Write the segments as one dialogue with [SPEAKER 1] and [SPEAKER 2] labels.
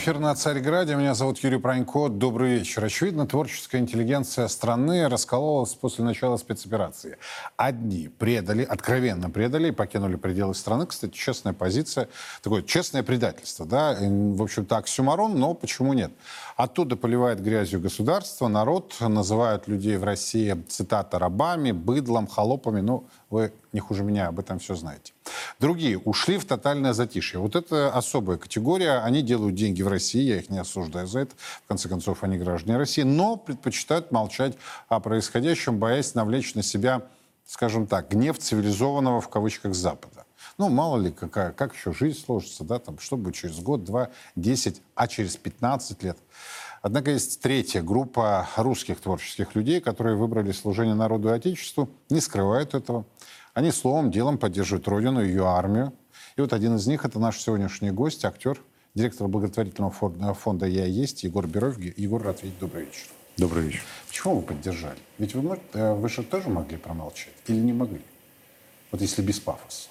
[SPEAKER 1] эфир на Царьграде. Меня зовут Юрий Пронько. Добрый вечер. Очевидно, творческая интеллигенция страны раскололась после начала спецоперации. Одни предали, откровенно предали и покинули пределы страны. Кстати, честная позиция, такое честное предательство. Да? В общем-то, оксюмарон, но почему нет? Оттуда поливает грязью государство, народ, называют людей в России, цитата, рабами, быдлом, холопами. Ну, вы не хуже меня об этом все знаете. Другие ушли в тотальное затишье. Вот это особая категория. Они делают деньги в России, я их не осуждаю за это. В конце концов, они граждане России, но предпочитают молчать о происходящем, боясь навлечь на себя, скажем так, гнев цивилизованного в кавычках Запада. Ну, мало ли, какая, как еще жизнь сложится, да, там, что будет через год, два, десять, а через пятнадцать лет. Однако есть третья группа русских творческих людей, которые выбрали служение народу и Отечеству, не скрывают этого. Они словом, делом поддерживают Родину, ее армию. И вот один из них — это наш сегодняшний гость, актер, директор благотворительного фонда «Я есть» Егор Беров. Егор Ратвич, добрый вечер.
[SPEAKER 2] Добрый вечер.
[SPEAKER 1] Почему вы поддержали? Ведь вы, э, вы же тоже могли промолчать или не могли? Вот если без пафоса.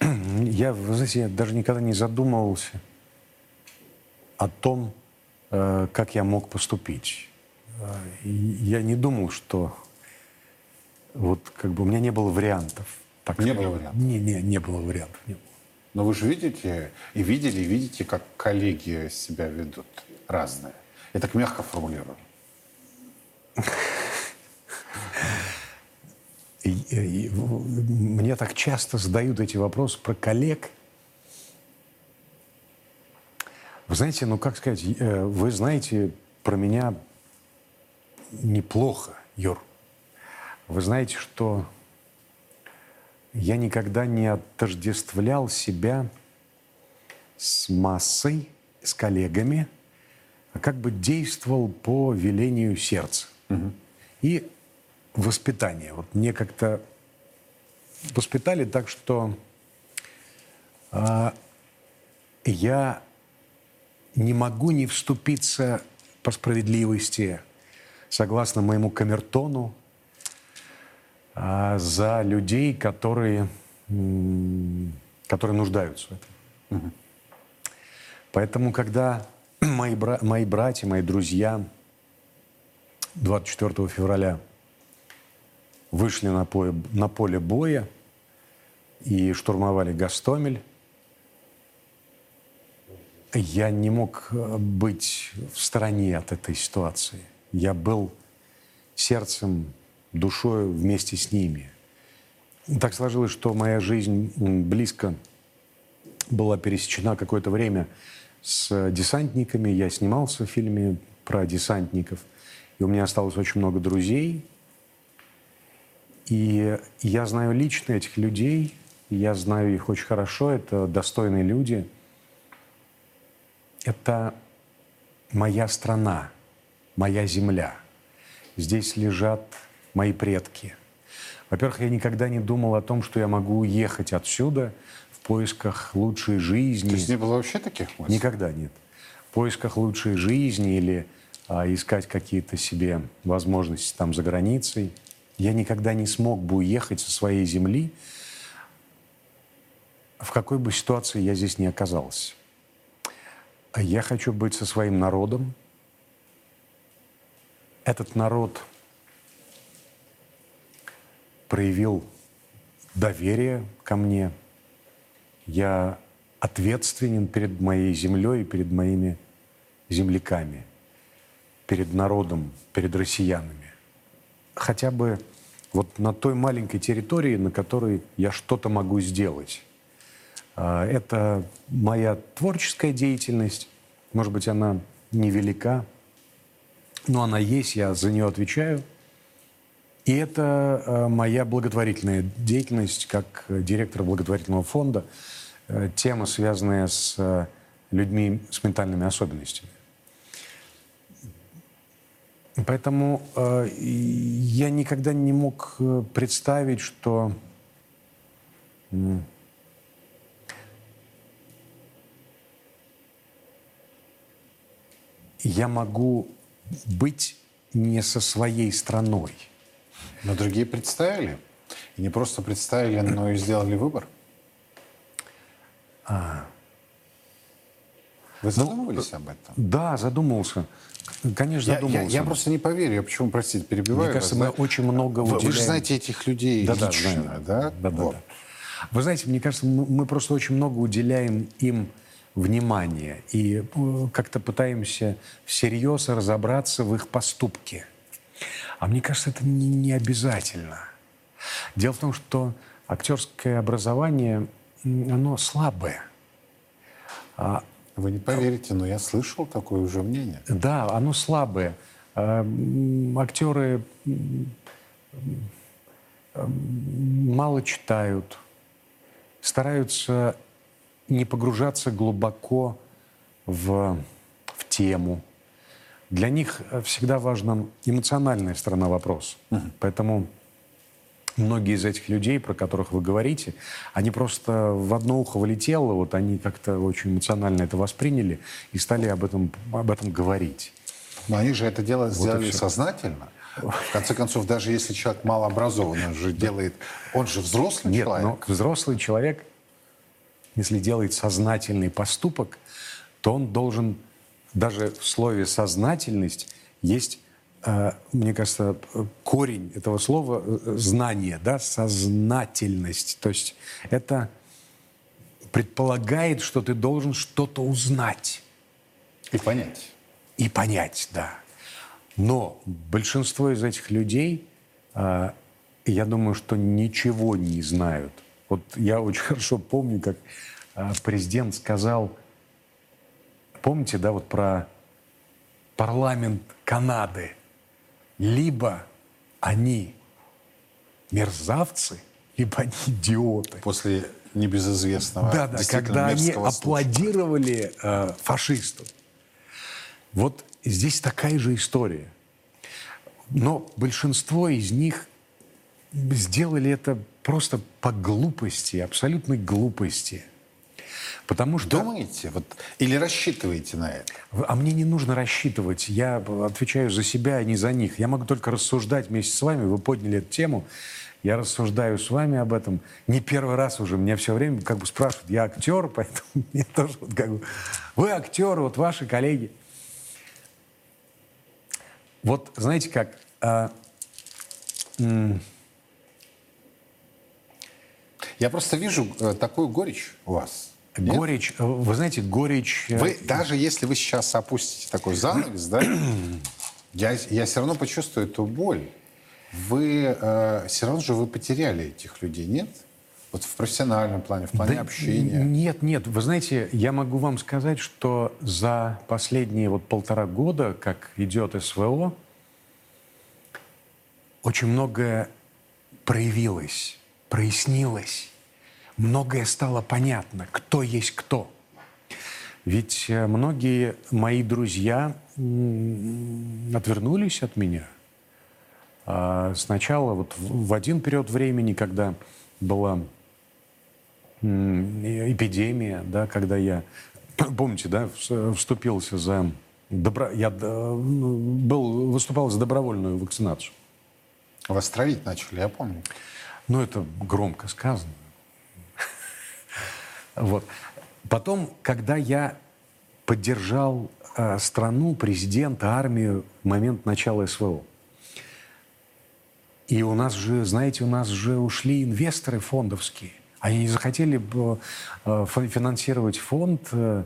[SPEAKER 2] я, вы знаете, я даже никогда не задумывался о том, э, как я мог поступить. Э, я не думал, что вот как бы у меня не было вариантов.
[SPEAKER 1] Так не было вариантов?
[SPEAKER 2] Не, не, не было вариантов. Не было.
[SPEAKER 1] Но вы же видите, и видели, и видите, как коллеги себя ведут разные. Я так мягко формулирую.
[SPEAKER 2] Мне так часто задают эти вопросы про коллег. Вы знаете, ну как сказать, э, вы знаете про меня неплохо, Юр. Вы знаете, что я никогда не отождествлял себя с массой, с коллегами, а как бы действовал по велению сердца. Угу. И воспитание. Вот мне как-то воспитали так, что э, я не могу не вступиться по справедливости, согласно моему камертону, э, за людей, которые, которые нуждаются в этом. Поэтому, когда мои, бра- мои братья, мои друзья 24 февраля вышли на поле, на поле боя и штурмовали Гастомель. Я не мог э, быть в стороне от этой ситуации. Я был сердцем, душой вместе с ними. Так сложилось, что моя жизнь близко была пересечена какое-то время с десантниками. Я снимался в фильме про десантников. И у меня осталось очень много друзей, и я знаю лично этих людей, я знаю их очень хорошо, это достойные люди. Это моя страна, моя земля. Здесь лежат мои предки. Во-первых, я никогда не думал о том, что я могу уехать отсюда в поисках лучшей жизни. То
[SPEAKER 1] есть не было вообще таких мыслей?
[SPEAKER 2] Никогда нет. В поисках лучшей жизни или а, искать какие-то себе возможности там за границей – я никогда не смог бы уехать со своей земли, в какой бы ситуации я здесь не оказался. Я хочу быть со своим народом. Этот народ проявил доверие ко мне. Я ответственен перед моей землей и перед моими земляками, перед народом, перед россиянами хотя бы вот на той маленькой территории, на которой я что-то могу сделать. А, это моя творческая деятельность. Может быть, она невелика, но она есть, я за нее отвечаю. И это а, моя благотворительная деятельность как директор благотворительного фонда. Э, тема, связанная с э, людьми с ментальными особенностями. Поэтому э, я никогда не мог э, представить, что э, я могу быть не со своей страной.
[SPEAKER 1] Но другие представили. И не просто представили, но и сделали выбор?
[SPEAKER 2] А.
[SPEAKER 1] Вы задумывались об этом?
[SPEAKER 2] Да, задумался. Конечно,
[SPEAKER 1] Я, я-
[SPEAKER 2] задумался.
[SPEAKER 1] я просто не поверю. Я почему, простите, перебиваю
[SPEAKER 2] Мне кажется,
[SPEAKER 1] вас,
[SPEAKER 2] мы
[SPEAKER 1] да?
[SPEAKER 2] очень много
[SPEAKER 1] Вы, вы же
[SPEAKER 2] уделяем-
[SPEAKER 1] знаете этих людей
[SPEAKER 2] Да-да,
[SPEAKER 1] лично,
[SPEAKER 2] знаю.
[SPEAKER 1] да?
[SPEAKER 2] Да, да,
[SPEAKER 1] Вот.
[SPEAKER 2] да. Вы знаете, мне кажется, мы, мы просто очень много уделяем им внимания и э, как-то пытаемся всерьез разобраться в их поступке. А мне кажется, это не, не обязательно. Дело в том, что актерское образование, оно слабое.
[SPEAKER 1] Вы не поверите, но я слышал такое уже мнение.
[SPEAKER 2] Да, оно слабое. А, м, Актеры м, м, мало читают, стараются не погружаться глубоко в, в тему. Для них э, всегда важна эмоциональная сторона вопроса. Поэтому многие из этих людей, про которых вы говорите, они просто в одно ухо вылетело, вот они как-то очень эмоционально это восприняли и стали об этом, об этом говорить.
[SPEAKER 1] Но они же это дело сделали
[SPEAKER 2] всё.
[SPEAKER 1] сознательно. В конце концов, даже если человек малообразованный, он же делает... Он же взрослый
[SPEAKER 2] Нет,
[SPEAKER 1] человек.
[SPEAKER 2] но взрослый человек, если делает сознательный поступок, то он должен, даже в слове «сознательность» есть, мне кажется, э, корень этого слова э, знание, да, сознательность. То есть это предполагает, что ты должен что-то узнать
[SPEAKER 1] И понять.
[SPEAKER 2] и понять, да. Но большинство из этих людей, я думаю, что ничего не знают. Вот я очень хорошо помню, как президент сказал, помните, да, вот про парламент Канады. Либо они мерзавцы, либо они идиоты.
[SPEAKER 1] После небезызвестного
[SPEAKER 2] Да, да, когда они
[SPEAKER 1] случая.
[SPEAKER 2] аплодировали э, фашисту. Вот здесь такая же история. Но большинство из них сделали это просто по глупости, абсолютной глупости. Потому что...
[SPEAKER 1] Думаете? Вот, или рассчитываете на это?
[SPEAKER 2] А мне не нужно рассчитывать. Я отвечаю за себя, а не за них. Я могу только рассуждать вместе с вами. Вы подняли эту тему. Я рассуждаю с вами об этом. Не первый раз уже. Меня все время как бы спрашивают. Я актер, поэтому мне тоже вот как бы... Вы актер, вот ваши коллеги. Вот знаете как... а,
[SPEAKER 1] Я просто вижу э, такую горечь у вас. Нет?
[SPEAKER 2] горечь... э, Вы знаете, горечь... э,
[SPEAKER 1] Вы, даже если вы сейчас опустите такой занавес, да, я, я все равно почувствую эту боль. Вы э, все равно же вы потеряли этих людей, нет? Вот в профессиональном плане, в плане
[SPEAKER 2] Да
[SPEAKER 1] общения.
[SPEAKER 2] Нет, нет. Вы знаете, я могу вам сказать, что за последние вот полтора года, как идет СВО, очень многое проявилось, прояснилось. Многое стало понятно, кто есть кто. Ведь э, многие мои друзья отвернулись от меня. А Сначала вот в один период времени, когда была э- эпидемия, да, когда я, помните, да, вс- вступился за добро, я д- ну, был выступал за добровольную вакцинацию.
[SPEAKER 1] Вас травить начали, я помню.
[SPEAKER 2] Ну, это громко сказано. Вот. Потом, когда я поддержал э, страну, президента, армию в момент начала СВО, и у нас же, знаете, у нас же ушли инвесторы фондовские. Они не захотели бы э, фи- финансировать фонд, э,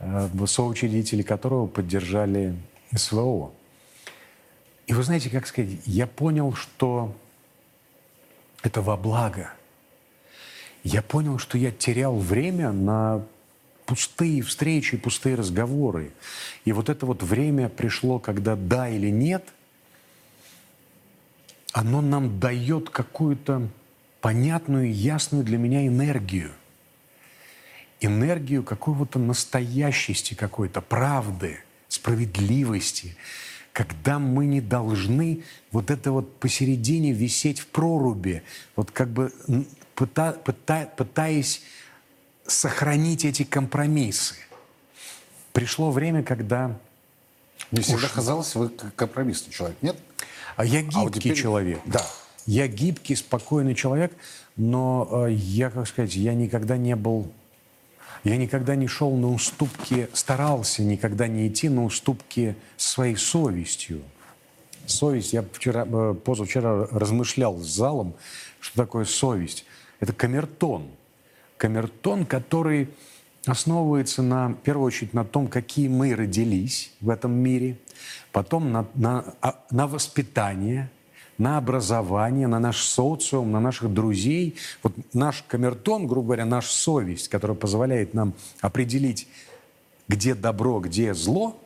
[SPEAKER 2] э, соучредители которого поддержали СВО. И вы знаете, как сказать, я понял, что это во благо. Я понял, что я терял время на пустые встречи, пустые разговоры. И вот это вот время пришло, когда да или нет, оно нам дает какую-то понятную, ясную для меня энергию. Энергию какого-то настоящести какой-то, правды, справедливости, когда мы не должны вот это вот посередине висеть в проруби, вот как бы пыта- пыта- пытаясь сохранить эти компромиссы. Пришло время, когда
[SPEAKER 1] Мне всегда казалось, вы компромиссный человек, нет?
[SPEAKER 2] а я
[SPEAKER 1] А вот
[SPEAKER 2] гибкий
[SPEAKER 1] теперь-
[SPEAKER 2] человек.
[SPEAKER 1] Да.
[SPEAKER 2] я гибкий, спокойный человек, но э, я, как сказать, я никогда не был, я никогда не шел на уступки, старался никогда не идти на уступки своей совестью. Совесть, я вчера, э, позавчера размышлял с залом, что такое совесть. Это камертон. Камертон, который основывается на, в первую очередь на том, какие мы родились в этом мире, потом на, на, а, на воспитание, на образование, на наш социум, на наших друзей. Вот наш камертон, грубо говоря, наша совесть, которая позволяет нам определить, где добро, где зло,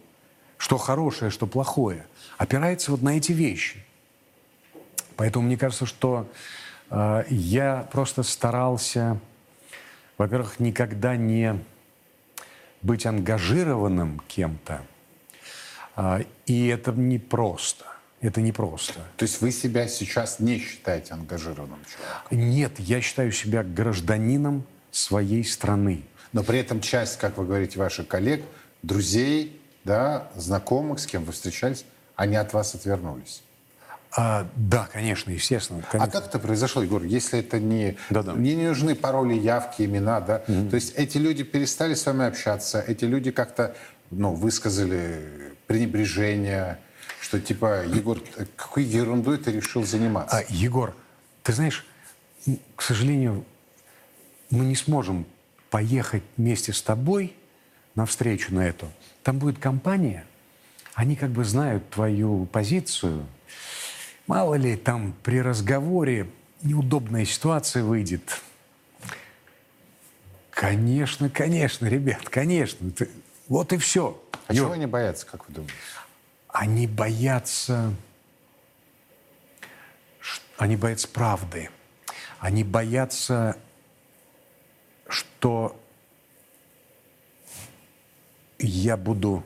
[SPEAKER 2] что хорошее, что плохое, опирается вот на эти вещи. Поэтому мне кажется, что я просто старался, во-первых, никогда не быть ангажированным кем-то. А, и это непросто. Это непросто.
[SPEAKER 1] То есть вы себя сейчас не считаете ангажированным человеком?
[SPEAKER 2] Нет, я считаю себя гражданином своей страны.
[SPEAKER 1] Но при этом часть, как вы говорите, ваших коллег, друзей, да, знакомых, с кем вы встречались, они от вас отвернулись.
[SPEAKER 2] А, да, конечно, естественно. Конечно.
[SPEAKER 1] А как это произошло, Егор, если это не...
[SPEAKER 2] Да, да.
[SPEAKER 1] Мне не нужны пароли, явки, имена, да? Угу. То есть эти люди перестали с вами общаться, эти люди как-то, ну, высказали пренебрежение, что типа, Егор, какой ерундой ты решил заниматься?
[SPEAKER 2] А, Егор, ты знаешь, к сожалению, мы не сможем поехать вместе с тобой на встречу на эту. Там будет компания, они как бы знают твою позицию, Мало ли там при разговоре неудобная ситуация выйдет. Конечно, конечно, ребят, конечно. Вот и все.
[SPEAKER 1] А чего они боятся, как вы думаете?
[SPEAKER 2] Они боятся... Они боятся правды. Они боятся, что я буду...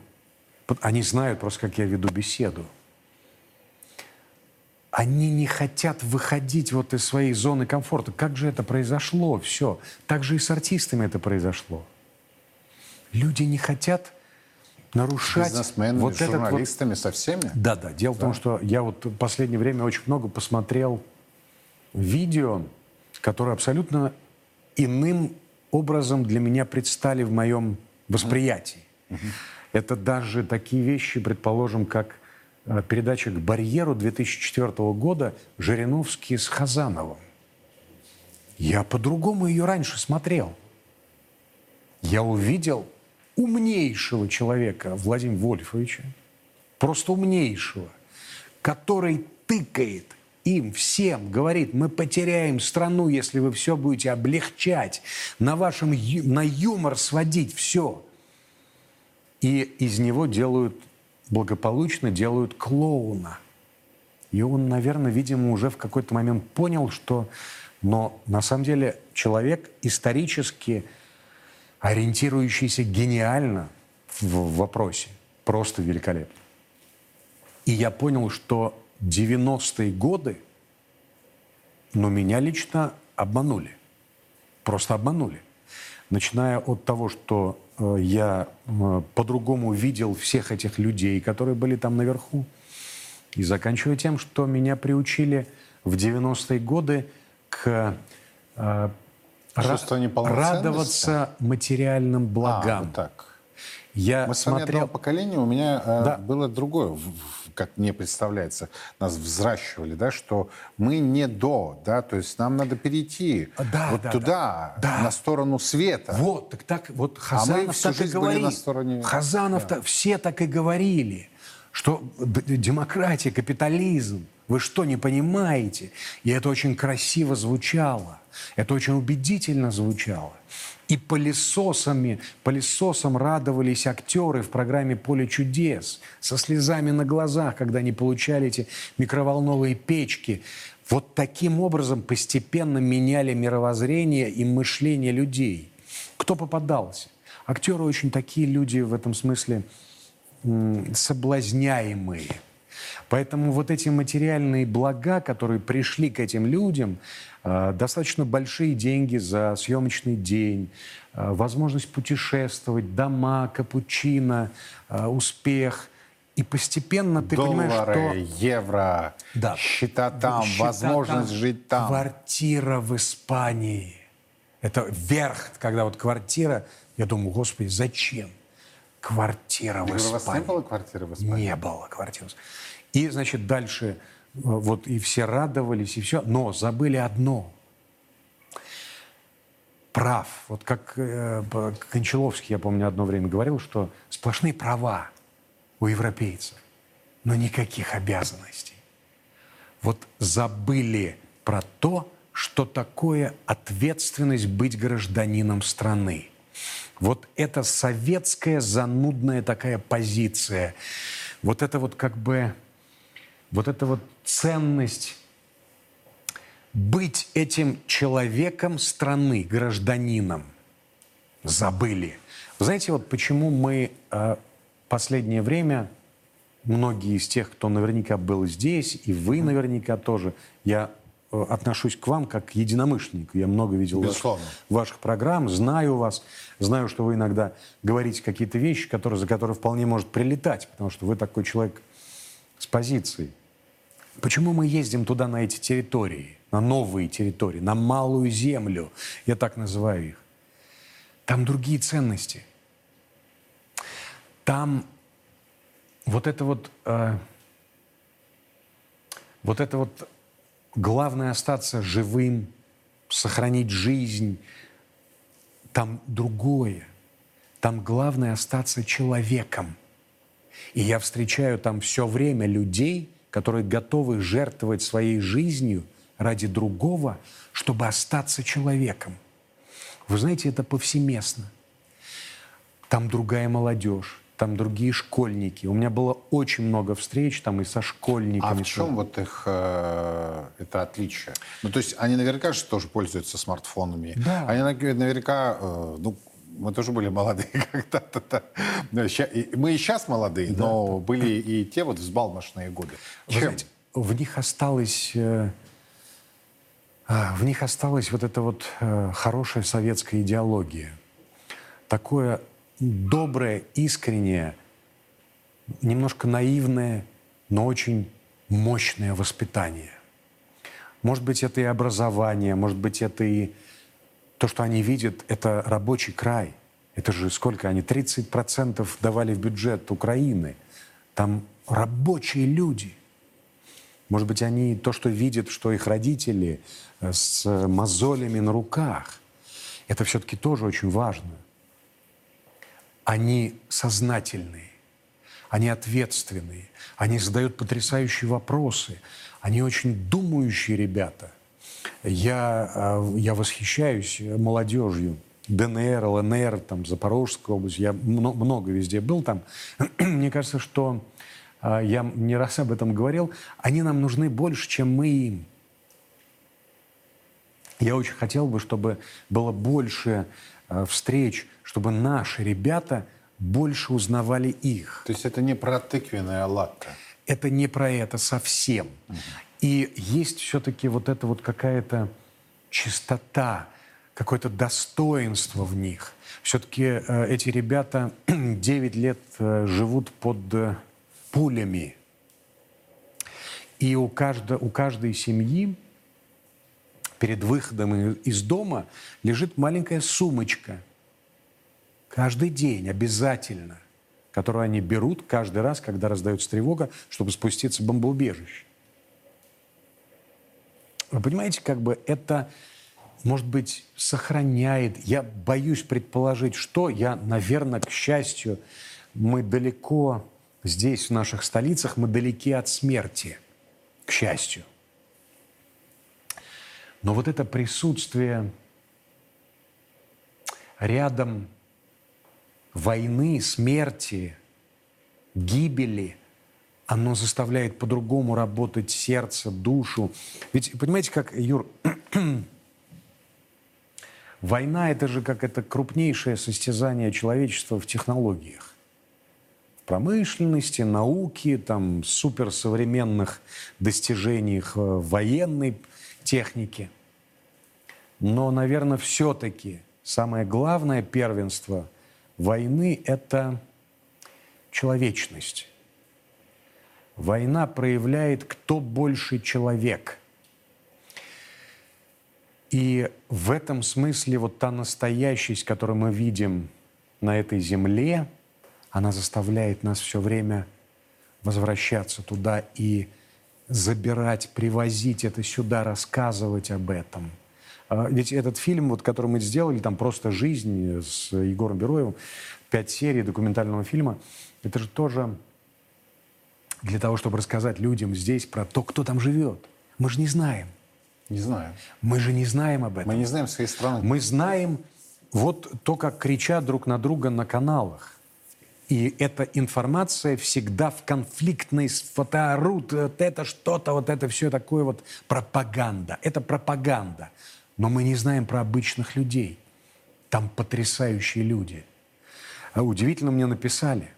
[SPEAKER 2] Они знают просто, как я веду беседу они не хотят выходить вот из своей зоны комфорта. Как же это произошло? Все. Так же и с артистами это произошло. Люди не хотят нарушать...
[SPEAKER 1] Бизнесменами,
[SPEAKER 2] вот
[SPEAKER 1] с журналистами, вот... со всеми?
[SPEAKER 2] Да, да. Дело да. в том, что я вот в последнее время очень много посмотрел видео, которые абсолютно иным образом для меня предстали в моем восприятии. Mm-hmm. Это даже такие вещи, предположим, как передача «К барьеру» 2004 года Жириновский с Хазановым. Я по-другому ее раньше смотрел. Я увидел умнейшего человека Владимира Вольфовича, просто умнейшего, который тыкает им всем, говорит, мы потеряем страну, если вы все будете облегчать, на вашем на юмор сводить все. И из него делают благополучно делают клоуна. И он, наверное, видимо, уже в какой-то момент понял, что... Но на самом деле человек исторически ориентирующийся гениально в вопросе. Просто великолепно. И я понял, что 90-е годы, ну, меня лично обманули. Просто обманули. Начиная от того, что я э, по-другому видел всех этих людей, которые были там наверху. И заканчивая тем, что меня приучили в 90-е годы к э, радоваться материальным а, благам. А,
[SPEAKER 1] вот так.
[SPEAKER 2] Я
[SPEAKER 1] Мы с вами одного поколения, у меня да. было другое как мне представляется, нас взращивали, да, что мы не до, да, то есть нам надо перейти да, вот да, туда, да. на сторону света.
[SPEAKER 2] Вот, так, так вот Хазанов а мы всю так жизнь и. Были на стороне... Хазанов да. все так и говорили, что демократия, капитализм, вы что, не понимаете? И это очень красиво звучало, это очень убедительно звучало. И пылесосами, пылесосом радовались актеры в программе «Поле чудес» со слезами на глазах, когда они получали эти микроволновые печки. Вот таким образом постепенно меняли мировоззрение и мышление людей. Кто попадался? Актеры очень такие люди в этом смысле соблазняемые. Поэтому вот эти материальные блага, которые пришли к этим людям, достаточно большие деньги за съемочный день, э, возможность путешествовать, дома, капучино, э, успех. И постепенно ты понимаешь,
[SPEAKER 1] Доллары,
[SPEAKER 2] что...
[SPEAKER 1] евро,
[SPEAKER 2] Да.
[SPEAKER 1] счета там,
[SPEAKER 2] Счета
[SPEAKER 1] возможность
[SPEAKER 2] там,
[SPEAKER 1] жить там.
[SPEAKER 2] Квартира в Испании. Это верх, когда вот квартира... Я думаю, господи, зачем? Квартира в
[SPEAKER 1] Я говорю, у вас не
[SPEAKER 2] Испании.
[SPEAKER 1] было квартиры в Испании?
[SPEAKER 2] Не было квартиры. И, значит, дальше э, вот и все радовались, и все. Но забыли одно. Прав. Вот как э, Кончаловский, я помню, одно время говорил, что сплошные права у европейцев, но никаких обязанностей. Вот забыли про то, что такое ответственность быть гражданином страны. Вот это советская занудная такая позиция. Вот это вот как бы, вот эта вот ценность быть этим человеком страны, гражданином, забыли. Вы знаете, вот почему мы э, последнее время, многие из тех, кто наверняка был здесь, и вы наверняка тоже, я э, отношусь к вам как к единомышленнику. Я много видел ваших,
[SPEAKER 1] Безусловно.
[SPEAKER 2] ваших программ, знаю вас, знаю, что вы иногда говорите какие-то вещи, которые, за которые вполне может прилетать, потому что вы такой человек с позицией. Почему мы ездим туда, на эти территории, на новые территории, на малую землю, я так называю их? Там другие ценности. Там вот это вот, э, вот это вот главное остаться живым, сохранить жизнь. Там другое. Там главное остаться человеком. И я встречаю там все время людей, которые готовы жертвовать своей жизнью ради другого, чтобы остаться человеком. Вы знаете, это повсеместно. Там другая молодежь, там другие школьники. У меня было очень много встреч там и со
[SPEAKER 1] А
[SPEAKER 2] школьниками.
[SPEAKER 1] в чем вот их э, это отличие? Ну, то есть они наверняка же тоже пользуются смартфонами.
[SPEAKER 2] Да.
[SPEAKER 1] Они нав- наверняка, э, ну, мы тоже были молодые когда-то. да. Мы и сейчас молодые, но были и те вот взбалмошные годы. Чем?
[SPEAKER 2] знаете, в них осталось, э, а, в них осталась вот эта вот э, хорошая советская идеология. Такое доброе, искреннее, немножко наивное, но очень мощное воспитание. Может быть, это и образование, может быть, это и то, что они видят, это рабочий край. Это же сколько они? 30% давали в бюджет Украины. Там рабочие люди. Может быть, они то, что видят, что их родители э, с мозолями на руках, это все-таки тоже очень важно. Они сознательные, они ответственные, они задают потрясающие вопросы, они очень думающие ребята. Я, э, я восхищаюсь молодежью. ДНР, ЛНР, там, Запорожская область. Я мно- много везде был там. Мне кажется, что э, я не раз об этом говорил. Они нам нужны больше, чем мы им. Я очень хотел бы, чтобы было больше э, встреч, чтобы наши ребята больше узнавали их.
[SPEAKER 1] То есть это не про тыквенное латте.
[SPEAKER 2] Это не про это совсем. И есть все-таки вот эта вот какая-то чистота, какое-то достоинство в них. Все-таки э, эти ребята 9 лет э, живут под э, пулями. И у, каждо, у каждой семьи перед выходом из дома лежит маленькая сумочка. Каждый день обязательно. Которую они берут каждый раз, когда раздается тревога, чтобы спуститься в бомбоубежище. Вы понимаете, как бы это, может быть, сохраняет. Я боюсь предположить, что я, наверное, к счастью, мы далеко здесь, в наших столицах, мы далеки от смерти, к счастью. Но вот это присутствие рядом войны, смерти, гибели, оно заставляет по-другому работать сердце, душу. Ведь понимаете, как, Юр, война это же как это крупнейшее состязание человечества в технологиях. Промышленности, науке, там, суперсовременных достижениях э, военной техники. Но, наверное, все-таки самое главное первенство войны – это человечность. Война проявляет, кто больше человек. И в этом смысле вот та настоящесть, которую мы видим на этой земле, она заставляет нас все время возвращаться туда и забирать, привозить это сюда, рассказывать об этом. А, ведь этот фильм, вот, который мы сделали, там просто «Жизнь» с Егором Бероевым, пять серий документального фильма, это же тоже для того, чтобы рассказать людям здесь про то, кто там живет. Мы же не знаем.
[SPEAKER 1] Не знаю.
[SPEAKER 2] Мы же не знаем об этом.
[SPEAKER 1] Мы не знаем своей страны.
[SPEAKER 2] Мы знаем вот то, как кричат друг на друга на каналах. И эта информация всегда в конфликтной фотоорут, вот это что-то, вот это все такое вот пропаганда. Это пропаганда. Но мы не знаем про обычных людей. Там потрясающие люди. А удивительно мне написали.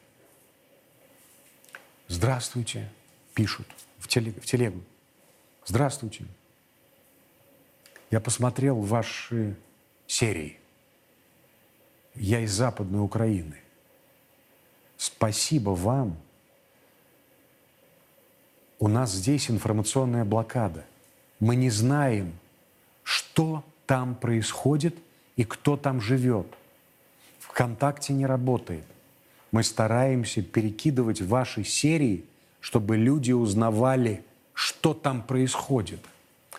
[SPEAKER 2] Здравствуйте, пишут в, телег, в телегу. Здравствуйте. Я посмотрел ваши серии. Я из Западной Украины. Спасибо вам. У нас здесь информационная блокада. Мы не знаем, что там происходит и кто там живет. ВКонтакте не работает. Мы стараемся перекидывать ваши серии, чтобы люди узнавали, что там происходит.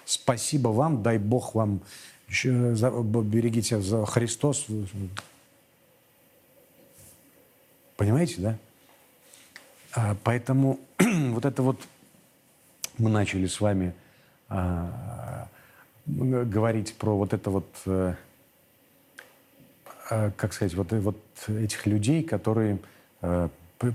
[SPEAKER 2] Спасибо вам, дай Бог вам, берегите за Христос. Понимаете, да? А, поэтому вот это вот мы начали с вами а, говорить про вот это вот, а, как сказать, вот, вот этих людей, которые а,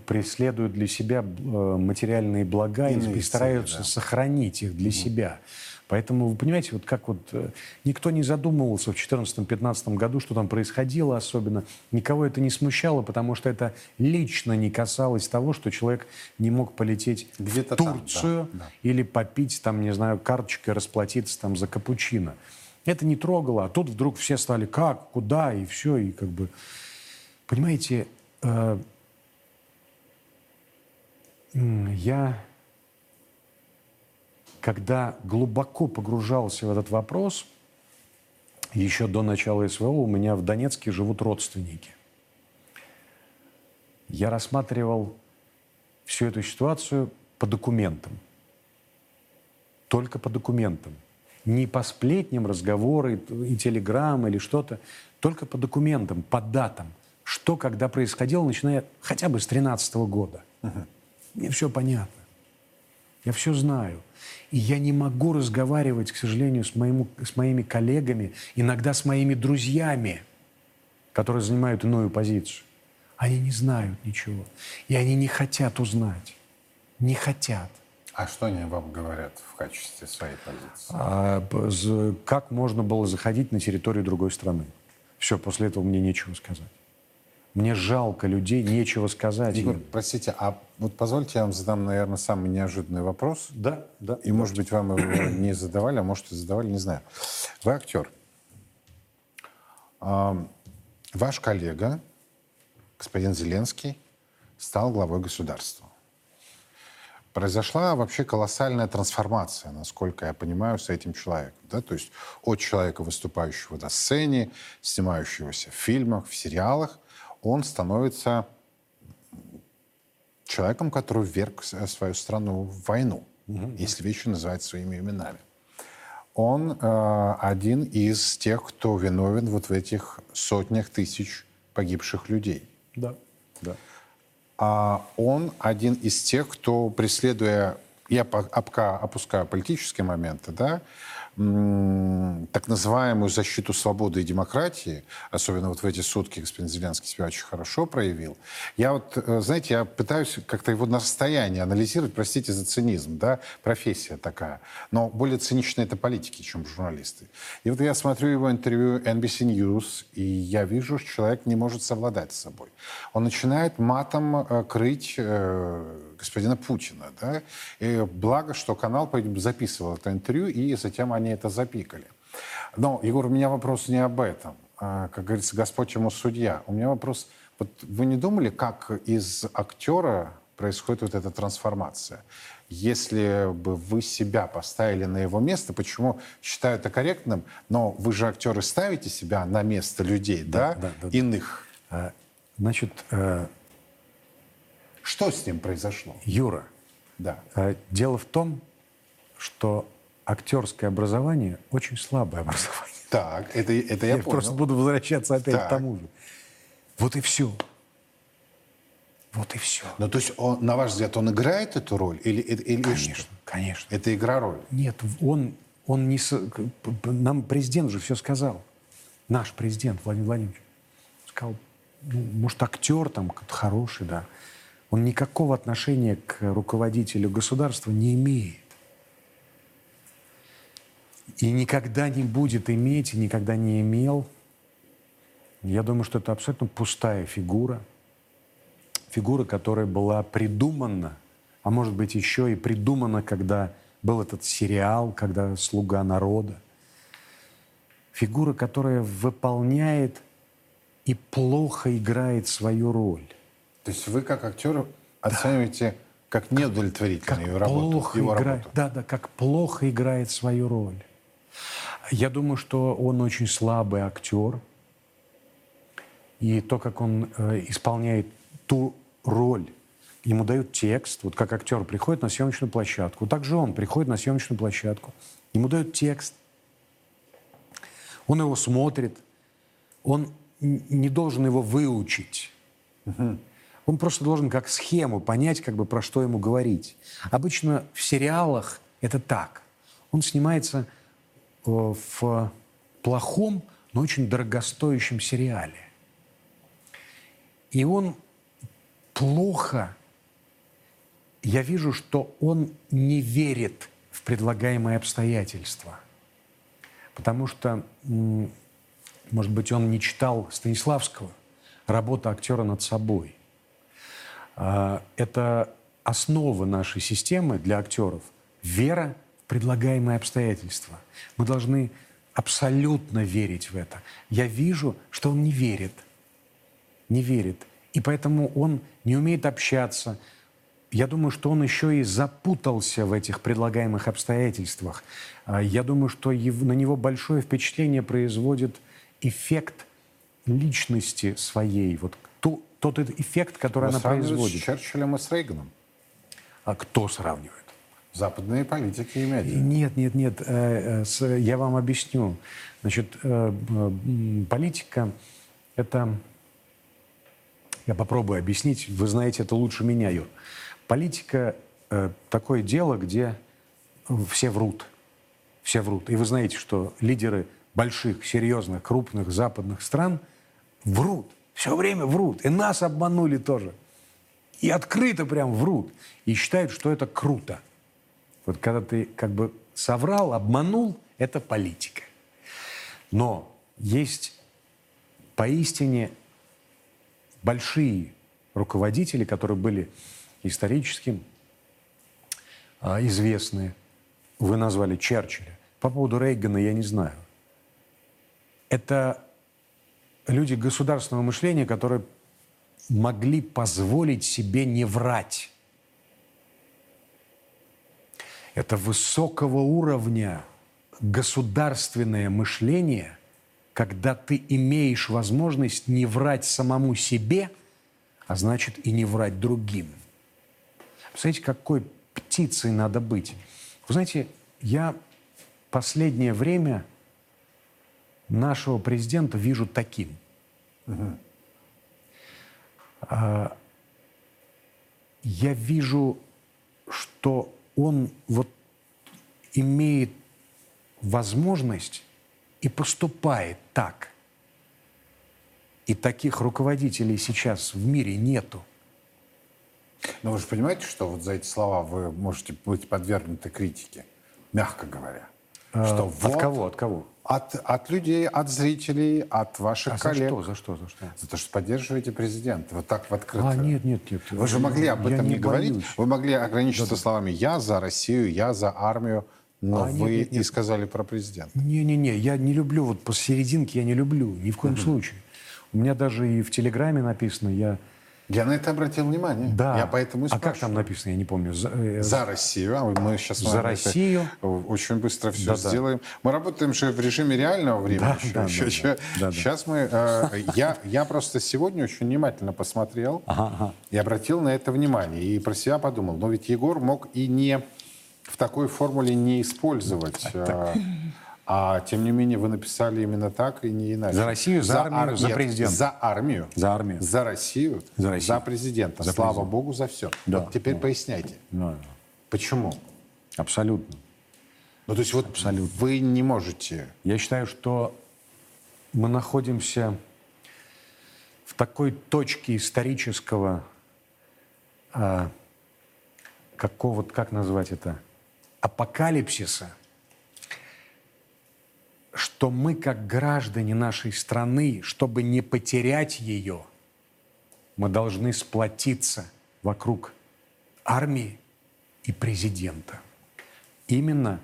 [SPEAKER 2] преследуют для себя материальные блага и, и стараются да. сохранить их для mm себя. Поэтому, вы понимаете, вот как вот э, никто не задумывался в 2014-2015 году, что там происходило особенно. Никого это не смущало, потому что это лично не касалось того, что человек не мог полететь в Турцию там, да, да. или попить там, не знаю, карточкой расплатиться там за капучино. Это не трогало, а тут вдруг все стали как, куда и все, и как бы... Понимаете, э, я когда глубоко погружался в этот вопрос, еще до начала СВО у меня в Донецке живут родственники. Я рассматривал всю эту ситуацию по документам. Только по документам. Не по сплетням, разговоры и телеграммы или что-то. Только по документам, по датам. Что когда происходило, начиная хотя бы с 13 года. Угу. Мне все понятно. Я все знаю. И я не могу разговаривать, к сожалению, с, моему, с моими коллегами, иногда с моими друзьями, которые занимают иную позицию. Они не знают ничего. И они не хотят узнать. Не хотят.
[SPEAKER 1] А что они вам говорят в качестве своей позиции?
[SPEAKER 2] А, как можно было заходить на территорию другой страны? Все, после этого мне нечего сказать. Мне жалко людей, нечего сказать.
[SPEAKER 1] Егор, простите, а вот позвольте я вам задам, наверное, самый неожиданный вопрос.
[SPEAKER 2] Да, да.
[SPEAKER 1] И, может быть, вам его не задавали, а может, и задавали, не знаю. Вы актер. Ваш коллега, господин Зеленский, стал главой государства. Произошла вообще колоссальная трансформация, насколько я понимаю, с этим человеком. Да? То есть от человека, выступающего на сцене, снимающегося в фильмах, в сериалах, он становится человеком, который вверг свою страну в войну, угу. если вещи называть своими именами. Он э, один из тех, кто виновен вот в этих сотнях тысяч погибших людей.
[SPEAKER 2] Да, да.
[SPEAKER 1] А он один из тех, кто, преследуя, я пока опускаю политические моменты, да, так называемую защиту свободы и демократии, особенно вот в эти сутки господин Зеленский себя очень хорошо проявил. Я вот, э, знаете, я пытаюсь как-то его на расстоянии анализировать, простите за цинизм, да, профессия такая. Но более циничные это политики, чем журналисты. И вот я смотрю его интервью NBC News, и я вижу, что человек не может совладать с собой. Он начинает матом э, крыть э, господина Путина. Да? И благо, что канал записывал это интервью, и затем они это запикали. Но, Егор, у меня вопрос не об этом. А, как говорится, Господь ему судья. У меня вопрос, вот вы не думали, как из актера происходит вот эта трансформация. Если бы вы себя поставили на его место, почему считаю это корректным, но вы же актеры ставите себя на место людей, да,
[SPEAKER 2] Да, да, да,
[SPEAKER 1] иных.
[SPEAKER 2] А, Значит, э,
[SPEAKER 1] Что с ним произошло?
[SPEAKER 2] Юра,
[SPEAKER 1] Да.
[SPEAKER 2] э, дело в том, что актерское образование очень слабое образование.
[SPEAKER 1] Так, это, это я,
[SPEAKER 2] Я,
[SPEAKER 1] понял.
[SPEAKER 2] просто буду возвращаться опять
[SPEAKER 1] Так.
[SPEAKER 2] к тому же. Вот и все. Вот и все.
[SPEAKER 1] Ну, то есть, он, на ваш взгляд, он играет эту роль? Или, или,
[SPEAKER 2] Конечно,
[SPEAKER 1] что?
[SPEAKER 2] конечно.
[SPEAKER 1] Это игра-роль?
[SPEAKER 2] Нет, он, он не... Нам президент же все сказал. Наш президент Владимир Владимирович. Сказал, ну, может, актер там хороший, да. Он никакого отношения к руководителю государства не имеет. И никогда не будет иметь, и никогда не имел. Я думаю, что это абсолютно пустая фигура. Фигура, которая была придумана, а может быть еще и придумана, когда был этот сериал, когда «Слуга народа». Фигура, которая выполняет и плохо играет свою роль.
[SPEAKER 1] То есть вы, как актер, оцениваете как неудовлетворительную
[SPEAKER 2] Как
[SPEAKER 1] работу,
[SPEAKER 2] плохо
[SPEAKER 1] его
[SPEAKER 2] играет,
[SPEAKER 1] работу?
[SPEAKER 2] да, да, как плохо играет свою роль. Я думаю, что он очень слабый актер. И то, как он э, исполняет ту роль, ему дают текст. Вот как актер приходит на съемочную площадку, так же он приходит на съемочную площадку. Ему дают текст. Он его смотрит. Он не должен его выучить. Он просто должен как схему понять, как бы про что ему говорить. Обычно в сериалах это так. Он снимается э, в плохом, но очень дорогостоящем сериале. И он плохо... Я вижу, что он не верит в предлагаемые обстоятельства. Потому что, может быть, он не читал Станиславского «Работа актера над собой». А, Это основа нашей системы для актеров. Вера в предлагаемые обстоятельства. Мы должны абсолютно верить в это. Я вижу, что он не верит. Не верит. И поэтому он не умеет общаться. Я думаю, что он еще и запутался в этих предлагаемых обстоятельствах. А, Я думаю, что на него большое впечатление производит эффект личности своей. Вот тот эффект, который
[SPEAKER 1] Вы
[SPEAKER 2] она производит.
[SPEAKER 1] с Черчиллем и с Рейганом.
[SPEAKER 2] А кто сравнивает?
[SPEAKER 1] Западные политики и медиа.
[SPEAKER 2] Нет, нет, нет. э, э, Я вам объясню. Значит, э, политика – это... Я попробую объяснить. Вы знаете это лучше меня, Юр. Политика такое дело, где все врут. Все врут. И вы знаете, что лидеры больших, серьезных, крупных западных стран врут. Все время врут. И нас обманули тоже. И открыто прям врут. И считают, что это круто. Вот когда ты как бы соврал, обманул, это политика. Но есть поистине большие руководители, которые были исторически а, известны. Вы назвали Черчилля. По поводу Рейгана я не знаю. Это люди государственного мышления, которые могли позволить себе не врать. Это высокого уровня государственное мышление, когда ты имеешь возможность не врать самому себе, а значит и не врать другим. Представляете, какой птицей надо быть? Вы знаете, я последнее время нашего президента вижу таким. А, Я вижу, что он вот имеет возможность и поступает так. И таких руководителей сейчас в мире нету.
[SPEAKER 1] Но вы же понимаете, что вот за эти слова вы можете быть подвергнуты критике, мягко говоря. Что
[SPEAKER 2] А, От
[SPEAKER 1] вот-
[SPEAKER 2] кого? От кого?
[SPEAKER 1] От, от людей, от зрителей, от ваших
[SPEAKER 2] А за
[SPEAKER 1] коллег.
[SPEAKER 2] что? За что? За что?
[SPEAKER 1] За то, что поддерживаете президента. Вот так в открытую.
[SPEAKER 2] А, нет, нет, нет.
[SPEAKER 1] Вы же могли об этом не, говорить.
[SPEAKER 2] боюсь.
[SPEAKER 1] Вы могли ограничиться словами «я за Россию», «я за армию», но
[SPEAKER 2] А, нет,
[SPEAKER 1] вы
[SPEAKER 2] нет, нет.
[SPEAKER 1] и сказали про президента.
[SPEAKER 2] Не-не-не, я не люблю, вот посерединке я не люблю, ни в коем случае. У меня даже и в Телеграме написано, я
[SPEAKER 1] Я на это обратил внимание.
[SPEAKER 2] Да.
[SPEAKER 1] Я поэтому и
[SPEAKER 2] А как
[SPEAKER 1] спрашиваю.
[SPEAKER 2] там написано, я не помню. За, э,
[SPEAKER 1] За Россию. А мы сейчас
[SPEAKER 2] За Россию.
[SPEAKER 1] очень быстро все
[SPEAKER 2] Да-да.
[SPEAKER 1] сделаем. Мы работаем же в режиме реального времени.
[SPEAKER 2] Да,
[SPEAKER 1] еще.
[SPEAKER 2] да,
[SPEAKER 1] Еще-
[SPEAKER 2] да,
[SPEAKER 1] еще-
[SPEAKER 2] да, да.
[SPEAKER 1] Сейчас мы... э, я, я просто сегодня очень внимательно посмотрел
[SPEAKER 2] Ага, ага.
[SPEAKER 1] и обратил на это внимание. И про себя подумал. Но ведь Егор мог и не в такой формуле не использовать. э, А тем не менее вы написали именно так и не иначе.
[SPEAKER 2] За Россию, за армию,
[SPEAKER 1] ар-
[SPEAKER 2] за
[SPEAKER 1] нет,
[SPEAKER 2] президента.
[SPEAKER 1] За армию.
[SPEAKER 2] За армию.
[SPEAKER 1] За Россию.
[SPEAKER 2] За Россию.
[SPEAKER 1] президента.
[SPEAKER 2] За
[SPEAKER 1] Слава
[SPEAKER 2] президента.
[SPEAKER 1] Богу за все.
[SPEAKER 2] Да,
[SPEAKER 1] Вот теперь
[SPEAKER 2] да.
[SPEAKER 1] поясняйте.
[SPEAKER 2] Ну,
[SPEAKER 1] Почему?
[SPEAKER 2] абсолютно.
[SPEAKER 1] Ну, то есть вот вы не можете...
[SPEAKER 2] Я считаю, что мы находимся в такой точке исторического а, какого, как назвать это, апокалипсиса, что мы, как граждане нашей страны, чтобы не потерять ее, мы должны сплотиться вокруг армии и президента. Именно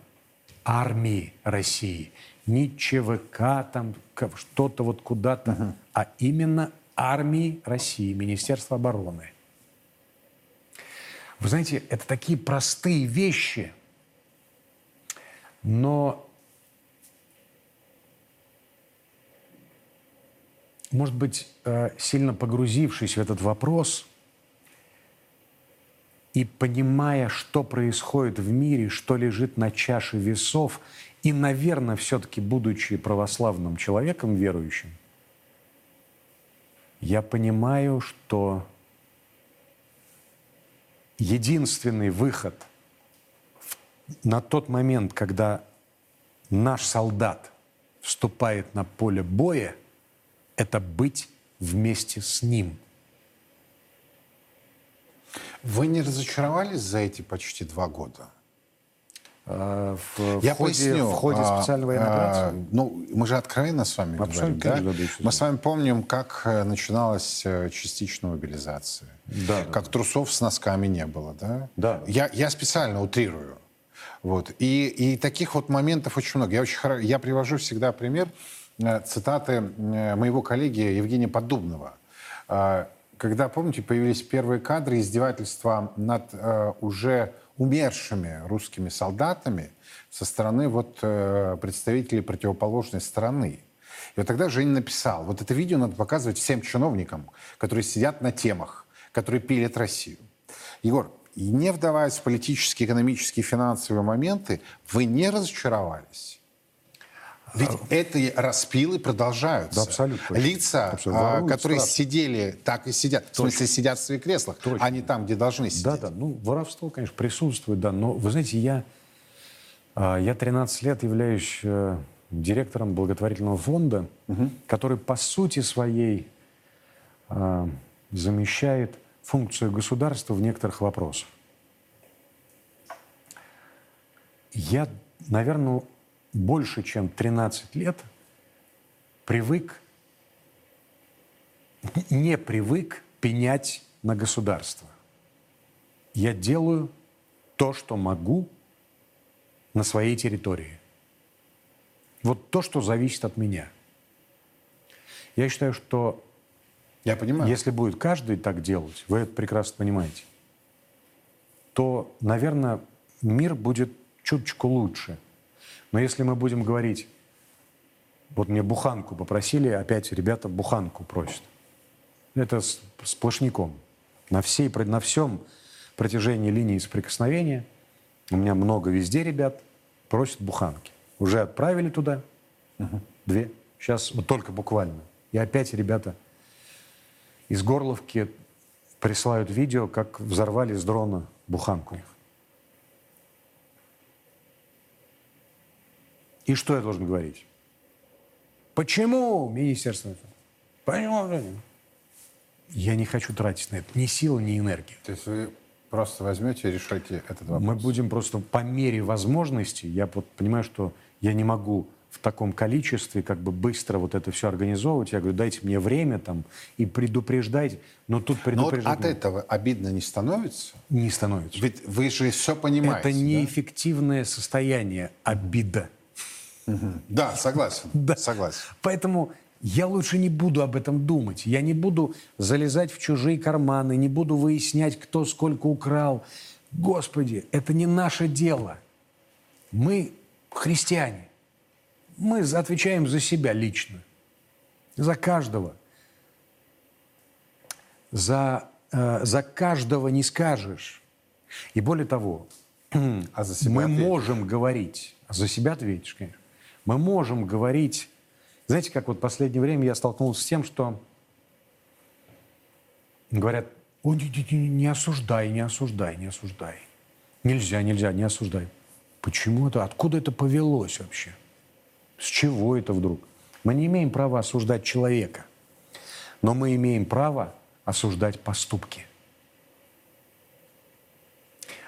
[SPEAKER 2] армии России. Не ЧВК там, что-то вот куда-то, а именно армии России, Министерства обороны. Вы знаете, это такие простые вещи, но, может быть, э, сильно погрузившись в этот вопрос и понимая, что происходит в мире, что лежит на чаше весов, и, наверное, все-таки будучи православным человеком, верующим, я понимаю, что единственный выход на тот момент, когда наш солдат вступает на поле боя, это быть вместе с ним.
[SPEAKER 1] Вы не разочаровались за эти почти два года?
[SPEAKER 2] Э, В,
[SPEAKER 1] Я
[SPEAKER 2] в ходе,
[SPEAKER 1] поясню.
[SPEAKER 2] в ходе
[SPEAKER 1] А,
[SPEAKER 2] специальной военной
[SPEAKER 1] а,
[SPEAKER 2] операции.
[SPEAKER 1] Ну, мы же откровенно с вами
[SPEAKER 2] Абсолютно,
[SPEAKER 1] говорим, да?
[SPEAKER 2] да, да,
[SPEAKER 1] Мы с вами помним, как э, начиналась э, частичная мобилизация.
[SPEAKER 2] Да, да,
[SPEAKER 1] Как трусов с носками не было, да?
[SPEAKER 2] Да.
[SPEAKER 1] Я, я специально утрирую. Вот. И, и таких вот моментов очень много. Я, очень, я привожу всегда пример цитаты э, моего коллеги Евгения Поддубного. Э, Когда, помните, появились первые кадры издевательства над э, уже умершими русскими солдатами со стороны вот, э, представителей противоположной стороны. И вот тогда Женя написал, вот это видео надо показывать всем чиновникам, которые сидят на темах, которые пилят Россию. Егор, не вдаваясь в политические, экономические, финансовые моменты, вы не разочаровались? Ведь эти распилы продолжаются.
[SPEAKER 2] Да, абсолютно.
[SPEAKER 1] Лица,
[SPEAKER 2] Абсолютно.
[SPEAKER 1] а, которые
[SPEAKER 2] страшно.
[SPEAKER 1] сидели, так и сидят. В смысле, сидят в своих креслах,
[SPEAKER 2] Точно.
[SPEAKER 1] а не там, где должны сидеть.
[SPEAKER 2] Да, да, ну, воровство, конечно, присутствует, да. Но, вы знаете, я, а, я 13 лет являюсь э, директором благотворительного фонда, который по сути своей а, замещает функцию государства в некоторых вопросах. Я, наверное, больше чем 13 лет привык, не привык пенять на государство. Я делаю то, что могу на своей территории. Вот то, что зависит от меня. Я считаю, что
[SPEAKER 1] Я понимаю.
[SPEAKER 2] если будет каждый так делать, вы это прекрасно понимаете, то, наверное, мир будет чуточку лучше. Но если мы будем говорить, вот мне буханку попросили, опять ребята буханку просят. Это сплошняком. На, всей, на всем протяжении линии соприкосновения у меня много везде ребят просят буханки. Уже отправили туда две. Сейчас вот только буквально. И опять ребята из Горловки присылают видео, как взорвали с дрона буханку. И что я должен говорить? Почему Министерство? Почему? Я не хочу тратить на это ни силы, ни энергии.
[SPEAKER 1] То есть вы просто возьмете и решите этот вопрос.
[SPEAKER 2] Мы будем просто по мере возможности, я вот понимаю, что я не могу в таком количестве как бы быстро вот это все организовывать. Я говорю, дайте мне время там и предупреждайте. Но тут
[SPEAKER 1] Но вот
[SPEAKER 2] предупреждать
[SPEAKER 1] от этого обидно не становится?
[SPEAKER 2] не становится.
[SPEAKER 1] Ведь вы же все понимаете.
[SPEAKER 2] это
[SPEAKER 1] да?
[SPEAKER 2] неэффективное состояние, обида.
[SPEAKER 1] Да, согласен.
[SPEAKER 2] Да.
[SPEAKER 1] Согласен.
[SPEAKER 2] Поэтому я лучше не буду об этом думать. Я не буду залезать в чужие карманы, не буду выяснять, кто сколько украл. Господи, это не наше дело. Мы христиане. Мы отвечаем за себя лично, за каждого. За, э, за каждого не скажешь. И более того,
[SPEAKER 1] А за себя
[SPEAKER 2] мы
[SPEAKER 1] ответишь.
[SPEAKER 2] можем говорить, а за себя ответишь, конечно. Мы можем говорить, знаете, как вот в последнее время я столкнулся с тем, что говорят, «О, не, не- не- осуждай, не осуждай, не осуждай. Нельзя, нельзя, не осуждай. Почему это? Откуда это повелось вообще? С чего это вдруг? Мы не имеем права осуждать человека, но мы имеем право осуждать поступки.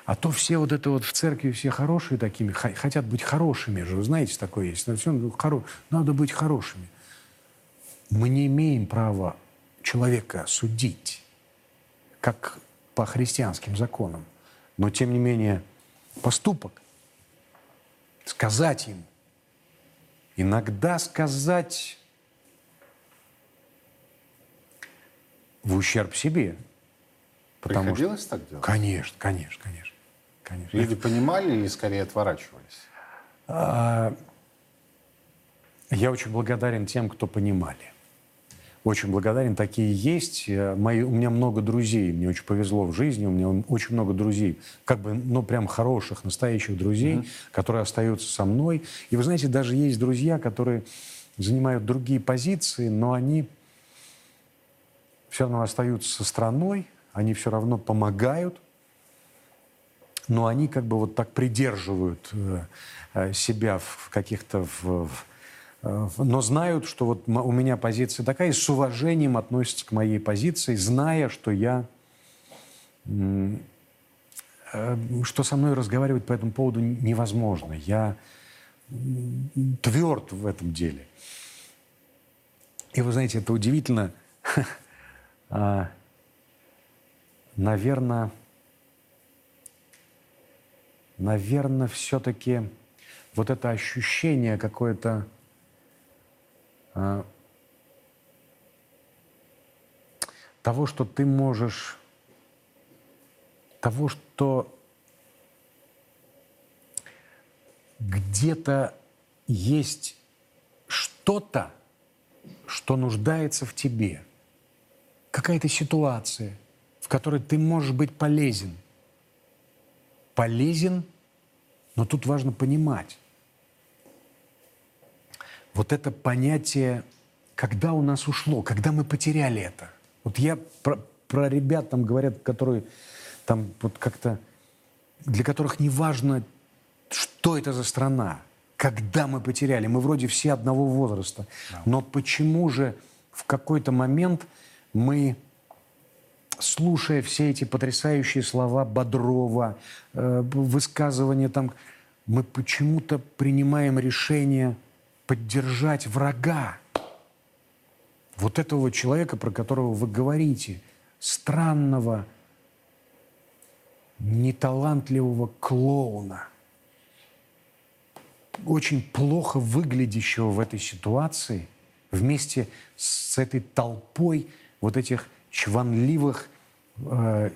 [SPEAKER 2] А то все вот это вот в церкви все хорошие такими, хотят быть хорошими же, вы знаете, такое есть. Ну, всё, ну, хоро- Надо быть хорошими. Мы не имеем права человека судить, как по христианским законам. Но, тем не менее, поступок, сказать ему, иногда сказать в ущерб себе. Потому что
[SPEAKER 1] Приходилось так делать?
[SPEAKER 2] Конечно, конечно, конечно. Конечно.
[SPEAKER 1] Люди понимали или скорее отворачивались?
[SPEAKER 2] Я очень благодарен тем, кто понимали. Очень благодарен, такие есть. Э, Мои, у меня много друзей, мне очень повезло в жизни, у меня очень много друзей, как бы, ну, прям хороших, настоящих друзей, которые остаются со мной. И вы знаете, даже есть друзья, которые занимают другие позиции, но они все равно остаются со страной, они все равно помогают, но они как бы вот так придерживают э, э, себя в каких-то... В, э, в- но знают, что вот у меня позиция такая, и с уважением относятся к моей позиции, зная, что я... что со мной разговаривать по этому поводу невозможно. Я тверд в этом деле. И вы знаете, это удивительно. А, Наверное, наверное, все-таки вот это ощущение какое-то а, того, что ты можешь, того, что где-то есть что-то, что нуждается в тебе. Какая-то ситуация, в которой ты можешь быть полезен. Полезен, но тут важно понимать. Вот это понятие, когда у нас ушло, когда мы потеряли это. Вот я про, про ребят там говорят, которые там вот как-то, для которых не важно, что это за страна, когда мы потеряли. Мы вроде все одного возраста. Но почему же в какой-то момент мы, слушая все эти потрясающие слова Бодрова, э, высказывания там, мы почему-то принимаем решение поддержать врага. Вот этого человека, про которого вы говорите, странного, неталантливого клоуна, очень плохо выглядящего в этой ситуации, вместе с этой толпой вот этих чванливых, э,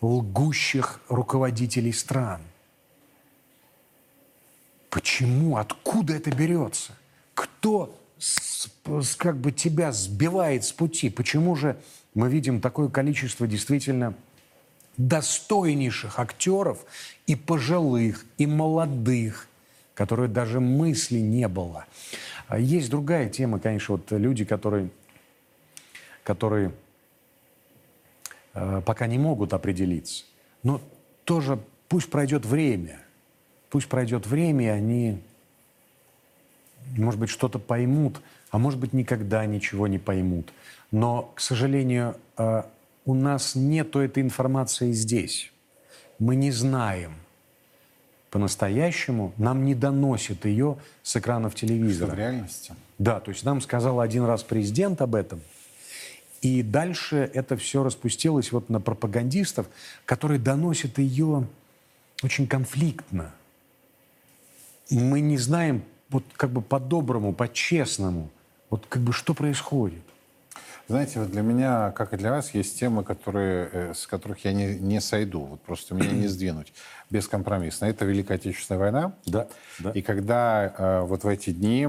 [SPEAKER 2] лгущих руководителей стран. Почему? Откуда это берется? Кто с- с- как бы тебя сбивает с пути? Почему же мы видим такое количество действительно достойнейших актеров и пожилых, и молодых, которые даже мысли не было. А Есть другая тема, конечно, вот люди, которые, которые пока не могут определиться. Но тоже пусть пройдет время. Пусть пройдет время, и они, может быть, что-то поймут, а может быть, никогда ничего не поймут. Но, к сожалению, э, у нас нету этой информации здесь. Мы не знаем по-настоящему, нам не доносят ее с экранов
[SPEAKER 1] Что
[SPEAKER 2] телевизора.
[SPEAKER 1] в реальности?
[SPEAKER 2] Да, то есть нам сказал один раз президент об этом, и дальше это все распустилось вот на пропагандистов, которые доносят ее очень конфликтно. Мы не знаем вот как бы по-доброму, по-честному, Вот как бы что происходит?
[SPEAKER 1] Знаете, вот для меня, как и для вас, есть темы, которые, э, с которых я не, не сойду. Вот просто меня не сдвинуть бескомпромиссно. Это Великая Отечественная война.
[SPEAKER 2] Да, да.
[SPEAKER 1] И когда э, вот в эти дни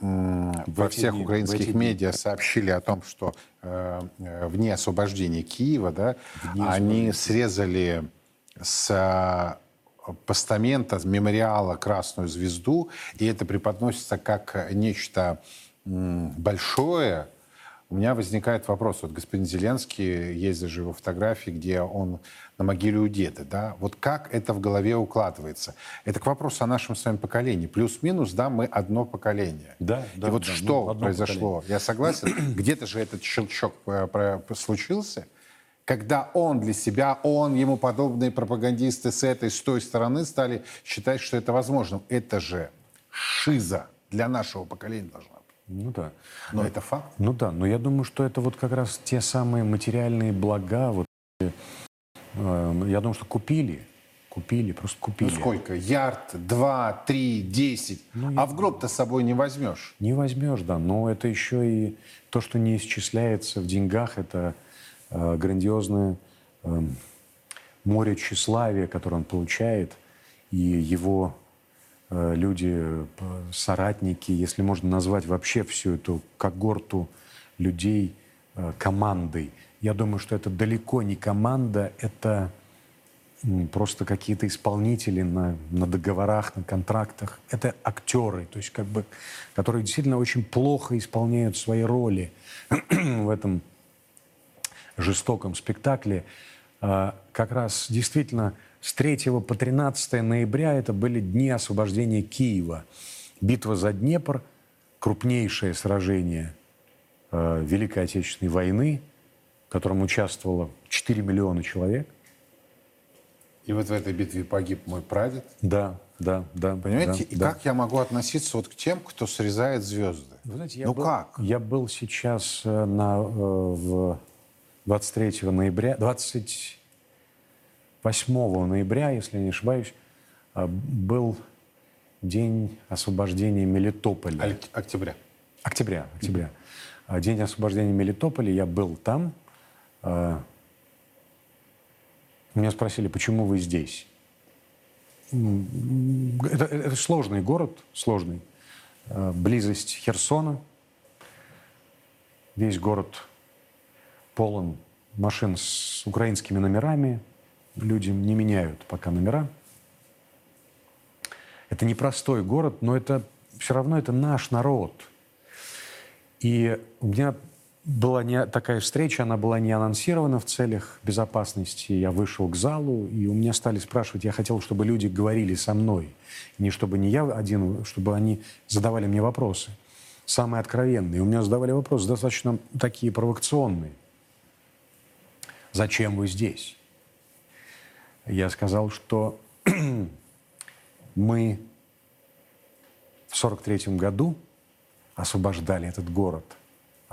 [SPEAKER 1] во всех украинских
[SPEAKER 2] дни.
[SPEAKER 1] медиа сообщили о том, что э, э, в дни освобождения Киева, да,
[SPEAKER 2] дни
[SPEAKER 1] они срезали с э, постамента, с мемориала Красную Звезду, и это преподносится как нечто большое, у меня возникает вопрос. Вот господин Зеленский, есть даже его фотографии, где он на могиле у деда. Да? Вот как это в голове укладывается? Это к вопросу о нашем с вами поколении. Плюс-минус, да, мы одно поколение.
[SPEAKER 2] Да, да,
[SPEAKER 1] И вот
[SPEAKER 2] да, ну,
[SPEAKER 1] что
[SPEAKER 2] одно
[SPEAKER 1] произошло? Я согласен. Где-то же этот щелчок э, случился, когда он для себя, он, ему подобные пропагандисты с этой, с той стороны стали считать, что это возможно. Это же шиза для нашего поколения должна быть.
[SPEAKER 2] Ну да.
[SPEAKER 1] Но это факт.
[SPEAKER 2] Ну да, но я думаю, что это вот как раз те самые материальные блага, вот, э, я думаю, что купили, купили, просто купили.
[SPEAKER 1] Ну сколько? Ярд, два, три, десять. а в гроб-то с собой не возьмешь.
[SPEAKER 2] Не возьмешь, да, но это еще и то, что не исчисляется в деньгах, это э, грандиозное э, море тщеславия, которое он получает, и его э, люди, э, соратники, если можно назвать вообще всю эту когорту людей э, командой. Я думаю, что это далеко не команда, это просто какие-то исполнители на, на договорах, на контрактах. Это актеры, то есть как бы, которые действительно очень плохо исполняют свои роли в этом жестоком спектакле. А, Как раз действительно с 3 по 13 ноября это были дни освобождения Киева. Битва за Днепр, крупнейшее сражение э, Великой Отечественной войны, котором участвовало 4 миллиона человек.
[SPEAKER 1] И вот в этой битве погиб мой прадед.
[SPEAKER 2] Да, да, да.
[SPEAKER 1] Понимаете?
[SPEAKER 2] да,
[SPEAKER 1] и
[SPEAKER 2] да.
[SPEAKER 1] как я могу относиться вот к тем, кто срезает звезды?
[SPEAKER 2] Вы знаете, я
[SPEAKER 1] ну
[SPEAKER 2] был,
[SPEAKER 1] как?
[SPEAKER 2] Я был сейчас э, на, э, в 23 ноября, 28 ноября, если я не ошибаюсь, э, был день освобождения Мелитополя.
[SPEAKER 1] Аль- Октября.
[SPEAKER 2] Октября, октября. День освобождения Мелитополя, я был там. А, Меня спросили, почему вы здесь? Это, это сложный город, сложный. А, Близость Херсона. Весь город полон машин с украинскими номерами. Люди не меняют пока номера. Это непростой город, но это все равно это наш народ. И у меня была не, такая встреча, она была не анонсирована в целях безопасности. Я вышел к залу, и у меня стали спрашивать, я хотел, чтобы люди говорили со мной. Не чтобы не я один, чтобы они задавали мне вопросы. Самые откровенные. У меня задавали вопросы достаточно такие провокационные. Зачем вы здесь? Я сказал, что мы в 43 году освобождали этот город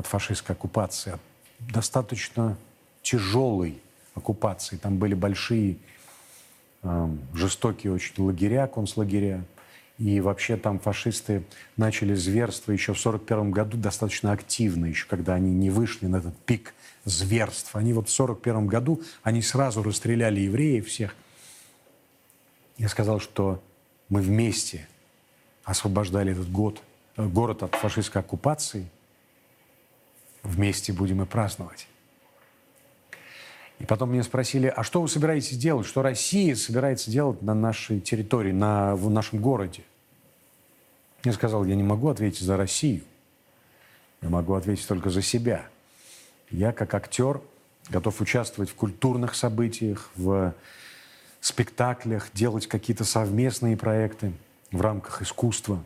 [SPEAKER 2] от фашистской оккупации, от достаточно тяжелой оккупации. Там были большие, эм, жестокие очень лагеря, концлагеря. И вообще там фашисты начали зверство еще в 41 году достаточно активно, еще когда они не вышли на этот пик зверств. Они вот в 41 году, они сразу расстреляли евреев всех. Я сказал, что мы вместе освобождали этот год, э, город от фашистской оккупации. Вместе будем и праздновать. И потом меня спросили, а что вы собираетесь делать, что Россия собирается делать на нашей территории, на, в нашем городе? Я сказал, я не могу ответить за Россию. Я могу ответить только за себя. Я, как актер, готов участвовать в культурных событиях, в спектаклях, делать какие-то совместные проекты в рамках искусства.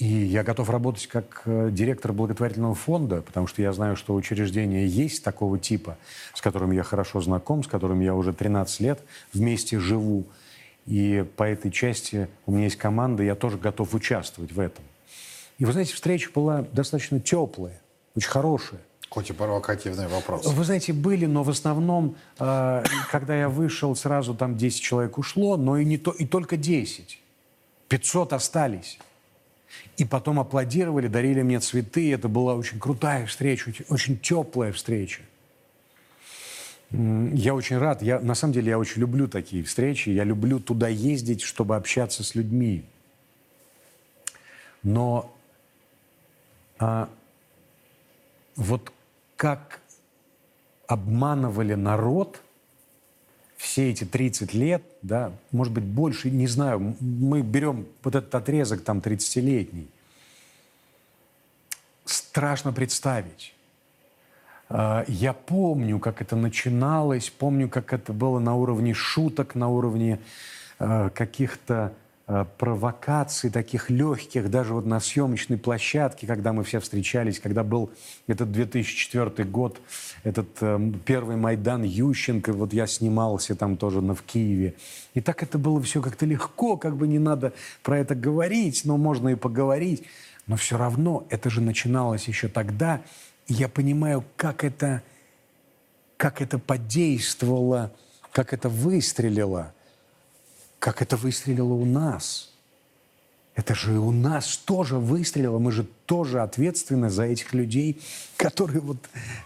[SPEAKER 2] И я готов работать как э, директор благотворительного фонда, потому что я знаю, что учреждения есть такого типа, с которым я хорошо знаком, с которым я уже 13 лет вместе живу. И по этой части у меня есть команда, я тоже готов участвовать в этом. И вы знаете, встреча была достаточно теплая, очень хорошая.
[SPEAKER 1] Хоть и провокативный вопрос.
[SPEAKER 2] Вы знаете, были, но в основном, э, когда я вышел, сразу там 10 человек ушло, но и, не то, и только 10. 500 остались. И потом аплодировали, дарили мне цветы. Это была очень крутая встреча, очень, теплая встреча. Я очень рад. Я, на самом деле я очень люблю такие встречи. Я люблю туда ездить, чтобы общаться с людьми. Но а, вот как обманывали народ все эти 30 лет, да, может быть, больше, не знаю, мы берем вот этот отрезок там 30-летний. Страшно представить. А, я помню, как это начиналось, помню, как это было на уровне шуток, на уровне а, каких-то провокаций таких легких, даже вот на съемочной площадке, когда мы все встречались, когда был этот 2004 год, этот э, первый Майдан Ющенко, вот я снимался там тоже на, в Киеве. И так это было все как-то легко, как бы не надо про это говорить, но можно и поговорить. Но все равно это же начиналось еще тогда, я понимаю, как это, как это подействовало, как это выстрелило, как это выстрелило у нас. Это же у нас тоже выстрелило, мы же тоже ответственны за этих людей, которые вот,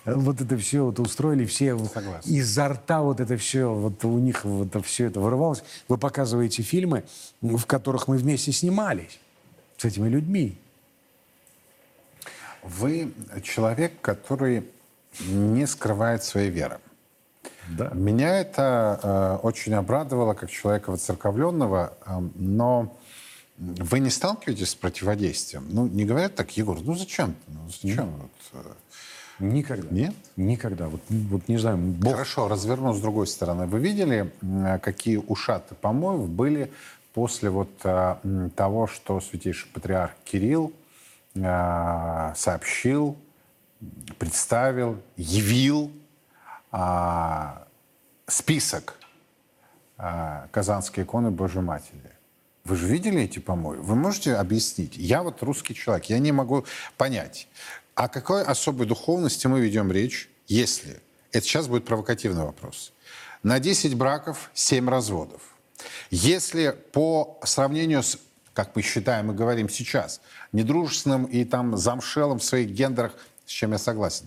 [SPEAKER 2] вот это все вот устроили, все
[SPEAKER 1] Согласен.
[SPEAKER 2] изо рта вот это все, вот у них вот это все это вырывалось. Вы показываете фильмы, в которых мы вместе снимались с этими людьми.
[SPEAKER 1] Вы человек, который не скрывает своей веры.
[SPEAKER 2] Да.
[SPEAKER 1] Меня это э, очень обрадовало, как человека воцерковленного, э, но вы не сталкиваетесь с противодействием? Ну, не говорят так, Егор, ну зачем? Ну, зачем? Вот, э,
[SPEAKER 2] Никогда.
[SPEAKER 1] Нет?
[SPEAKER 2] Никогда. Вот, вот не знаю, Бог...
[SPEAKER 1] Хорошо, разверну с другой стороны. Вы видели, какие ушаты помоев были после вот а, того, что святейший патриарх Кирилл а, сообщил, представил, явил а, список а, Казанской иконы Божьей Матери. Вы же видели эти помои? Вы можете объяснить? Я вот русский человек, я не могу понять, о какой особой духовности мы ведем речь, если... Это сейчас будет провокативный вопрос. На 10 браков 7 разводов. Если по сравнению с, как мы считаем и говорим сейчас, недружественным и там замшелым в своих гендерах, с чем я согласен,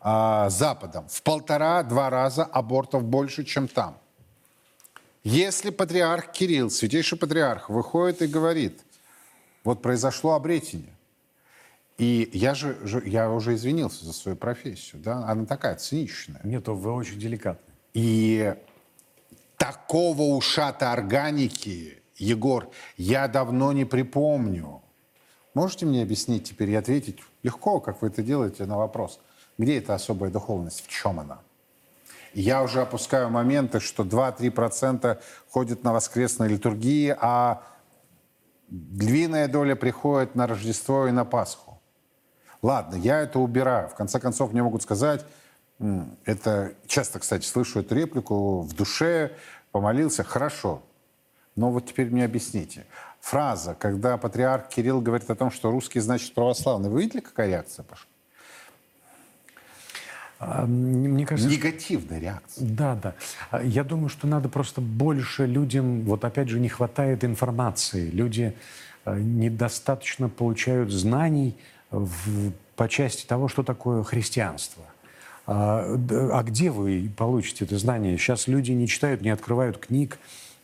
[SPEAKER 1] Западом, в полтора-два раза абортов больше, чем там. Если патриарх Кирилл, святейший патриарх, выходит и говорит, вот произошло обретение, и я же, же- я уже извинился за свою профессию, да, она такая циничная.
[SPEAKER 2] Нет, вы очень деликатны.
[SPEAKER 1] И такого ушата органики, Егор, я давно не припомню. Можете мне объяснить теперь и ответить легко, как вы это делаете, на вопрос, где эта особая духовность, в чем она? Я уже опускаю моменты, что 2-3% ходят на воскресные литургии, а львиная доля приходит на Рождество и на Пасху. Ладно, я это убираю. В конце концов, мне могут сказать, это часто, кстати, слышу эту реплику, в душе помолился, хорошо. Но вот теперь мне объясните. Фраза, когда патриарх Кирилл говорит о том, что русский значит православный, вы видели, какая реакция пошла?
[SPEAKER 2] А, Мне кажется,
[SPEAKER 1] Негативная реакция.
[SPEAKER 2] Да, да. А Я думаю, что надо просто больше людям, вот опять же, не хватает информации. Люди э, недостаточно получают знаний в- по части того, что такое христианство. А, а где вы получите это знание? Сейчас люди не читают, не открывают книг.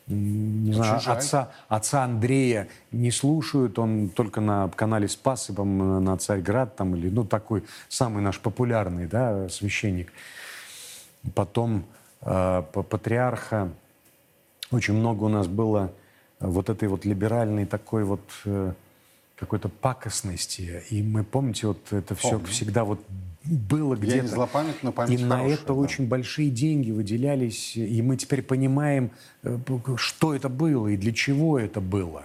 [SPEAKER 2] Не знаю,
[SPEAKER 1] жаль.
[SPEAKER 2] отца, отца Андрея не слушают, он только на канале Спас, по-моему, на Царьград там, или, ну, такой самый наш популярный, да, священник. Потом э, патриарха очень много у нас было вот этой вот либеральной такой вот э, какой-то пакостности. И мы, помните, вот это все
[SPEAKER 1] Помню.
[SPEAKER 2] всегда вот было
[SPEAKER 1] Я
[SPEAKER 2] где-то.
[SPEAKER 1] не злопамятный, но память
[SPEAKER 2] И на
[SPEAKER 1] хорошая,
[SPEAKER 2] это
[SPEAKER 1] да.
[SPEAKER 2] очень большие деньги выделялись, и мы теперь понимаем, э, что это было и для чего это было.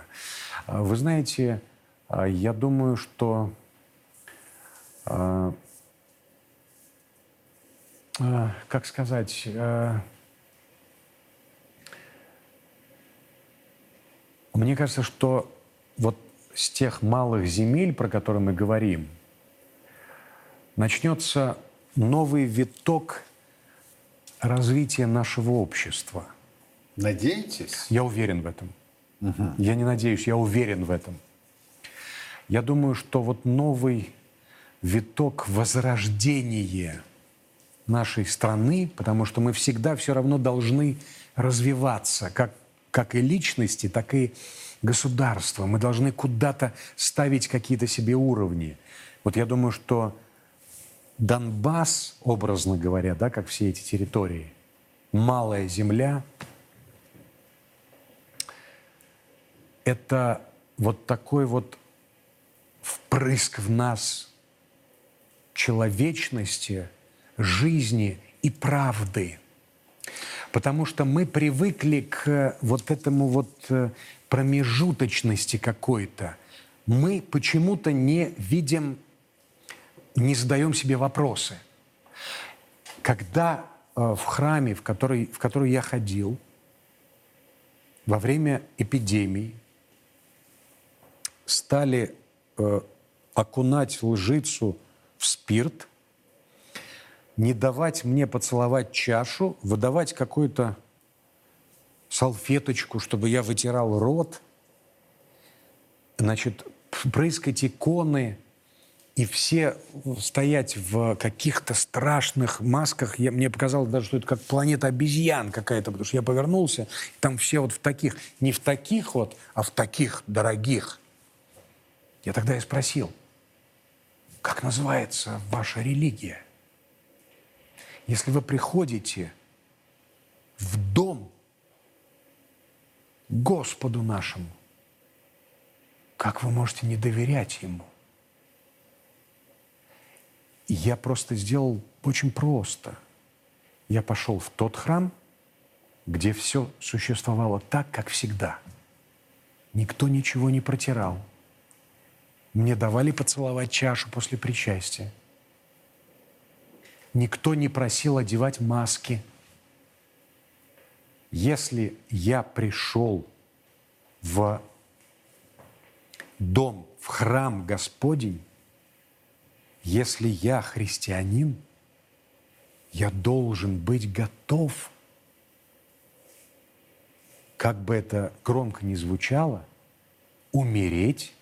[SPEAKER 2] А Вы знаете, а, я думаю, что а, как сказать, мне кажется, что вот с тех малых земель, про которые мы говорим, начнется новый виток развития нашего общества.
[SPEAKER 1] Надеетесь?
[SPEAKER 2] Я уверен в этом. Я не надеюсь, я уверен в этом. Я думаю, что вот новый виток возрождения нашей страны, потому что мы всегда все равно должны развиваться, как, как и личности, так и государства. Мы должны куда-то ставить какие-то себе уровни. Вот я думаю, что Донбасс, образно говоря, да, как все эти территории, малая земля, это вот такой вот впрыск в нас человечности, жизни и правды. Потому что мы привыкли к вот этому вот э, промежуточности какой-то. Мы почему-то не видим, не задаем себе вопросы. Когда э, в храме, в который, в который я ходил, во время эпидемии стали э, окунать лжицу в спирт, не давать мне поцеловать чашу, выдавать какую-то салфеточку, чтобы я вытирал рот, значит, прыскать иконы и все стоять в каких-то страшных масках. Я, мне показалось даже, что это как планета обезьян какая-то, потому что я повернулся, там все вот в таких, не в таких вот, а в таких дорогих. Я тогда и спросил, как называется ваша религия? Если вы приходите в дом Господу нашему, как вы можете не доверять Ему? Я просто сделал очень просто. Я пошел в тот храм, где все существовало так, как всегда. Никто ничего не протирал. Мне давали поцеловать чашу после причастия. Никто не просил одевать маски. Если я пришел в дом, в храм Господень, если я христианин, я должен быть готов, как бы это громко ни звучало, умереть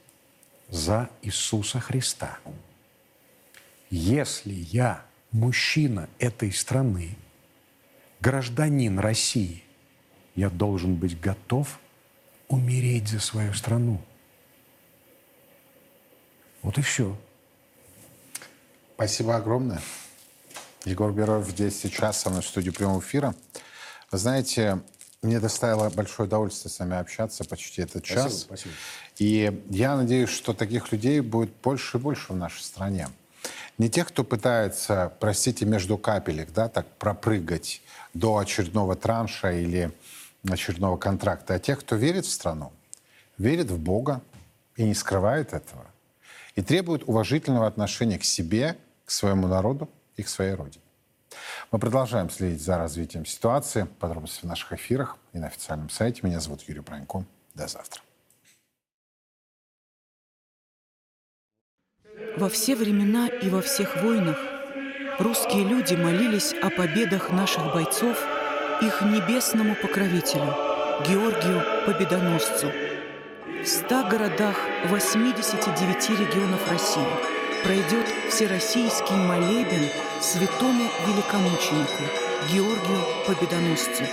[SPEAKER 2] за Иисуса Христа. Если я мужчина этой страны, гражданин России, я должен быть готов умереть за свою страну. Вот и все.
[SPEAKER 1] Спасибо огромное. Егор Беров здесь сейчас со мной в студии прямого эфира. Вы знаете, мне доставило большое удовольствие с вами общаться почти этот час.
[SPEAKER 2] Спасибо, спасибо.
[SPEAKER 1] И я надеюсь, что таких людей будет больше и больше в нашей стране. Не тех, кто пытается, простите, между капелек, да, так пропрыгать до очередного транша или очередного контракта, а тех, кто верит в страну, верит в Бога и не скрывает этого, и требует уважительного отношения к себе, к своему народу и к своей родине. Мы продолжаем следить за развитием ситуации. Подробности в наших эфирах и на официальном сайте. Меня зовут Юрий Пронько. До завтра.
[SPEAKER 3] Во все времена и во всех войнах русские люди молились о победах наших бойцов их небесному покровителю, Георгию Победоносцу. В ста городах 89 регионов России пройдет всероссийский молебен святому великомученику Георгию Победоносцу.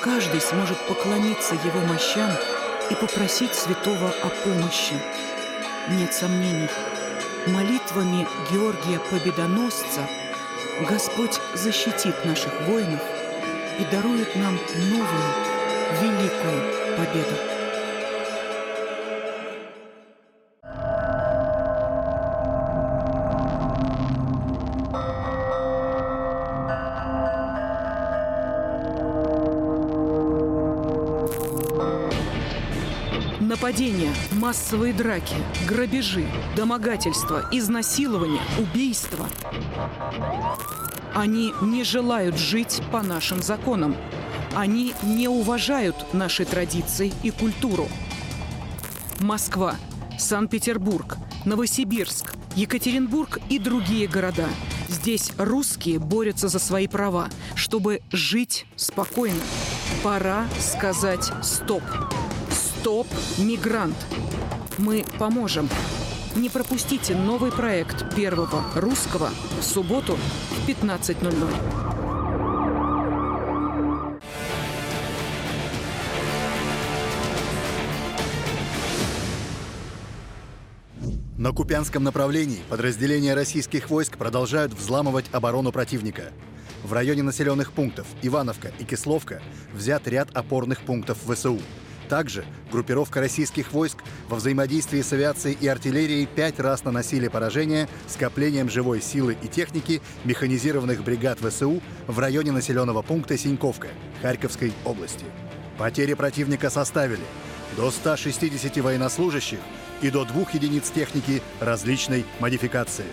[SPEAKER 3] Каждый сможет поклониться его мощам и попросить святого о помощи. Нет сомнений, молитвами Георгия Победоносца Господь защитит наших воинов и дарует нам новую, великую победу. Массовые драки, грабежи, домогательства, изнасилования, убийства. Они не желают жить по нашим законам. Они не уважают наши традиции и культуру. Москва, Санкт-Петербург, Новосибирск, Екатеринбург и другие города. Здесь русские борются за свои права, чтобы жить спокойно. Пора сказать «стоп». «Стоп, мигрант». Мы поможем. Не пропустите новый проект Первого Русского в субботу в 15.00.
[SPEAKER 4] На Купянском направлении подразделения российских войск продолжают взламывать оборону противника. В районе населенных пунктов Ивановка и Кисловка взят ряд опорных пунктов ВСУ. Также группировка российских войск во взаимодействии с авиацией и артиллерией пять раз наносили поражение скоплением живой силы и техники механизированных бригад ВСУ в районе населенного пункта Синьковка Харьковской области. Потери противника составили до 160 военнослужащих и до двух единиц техники различной модификации.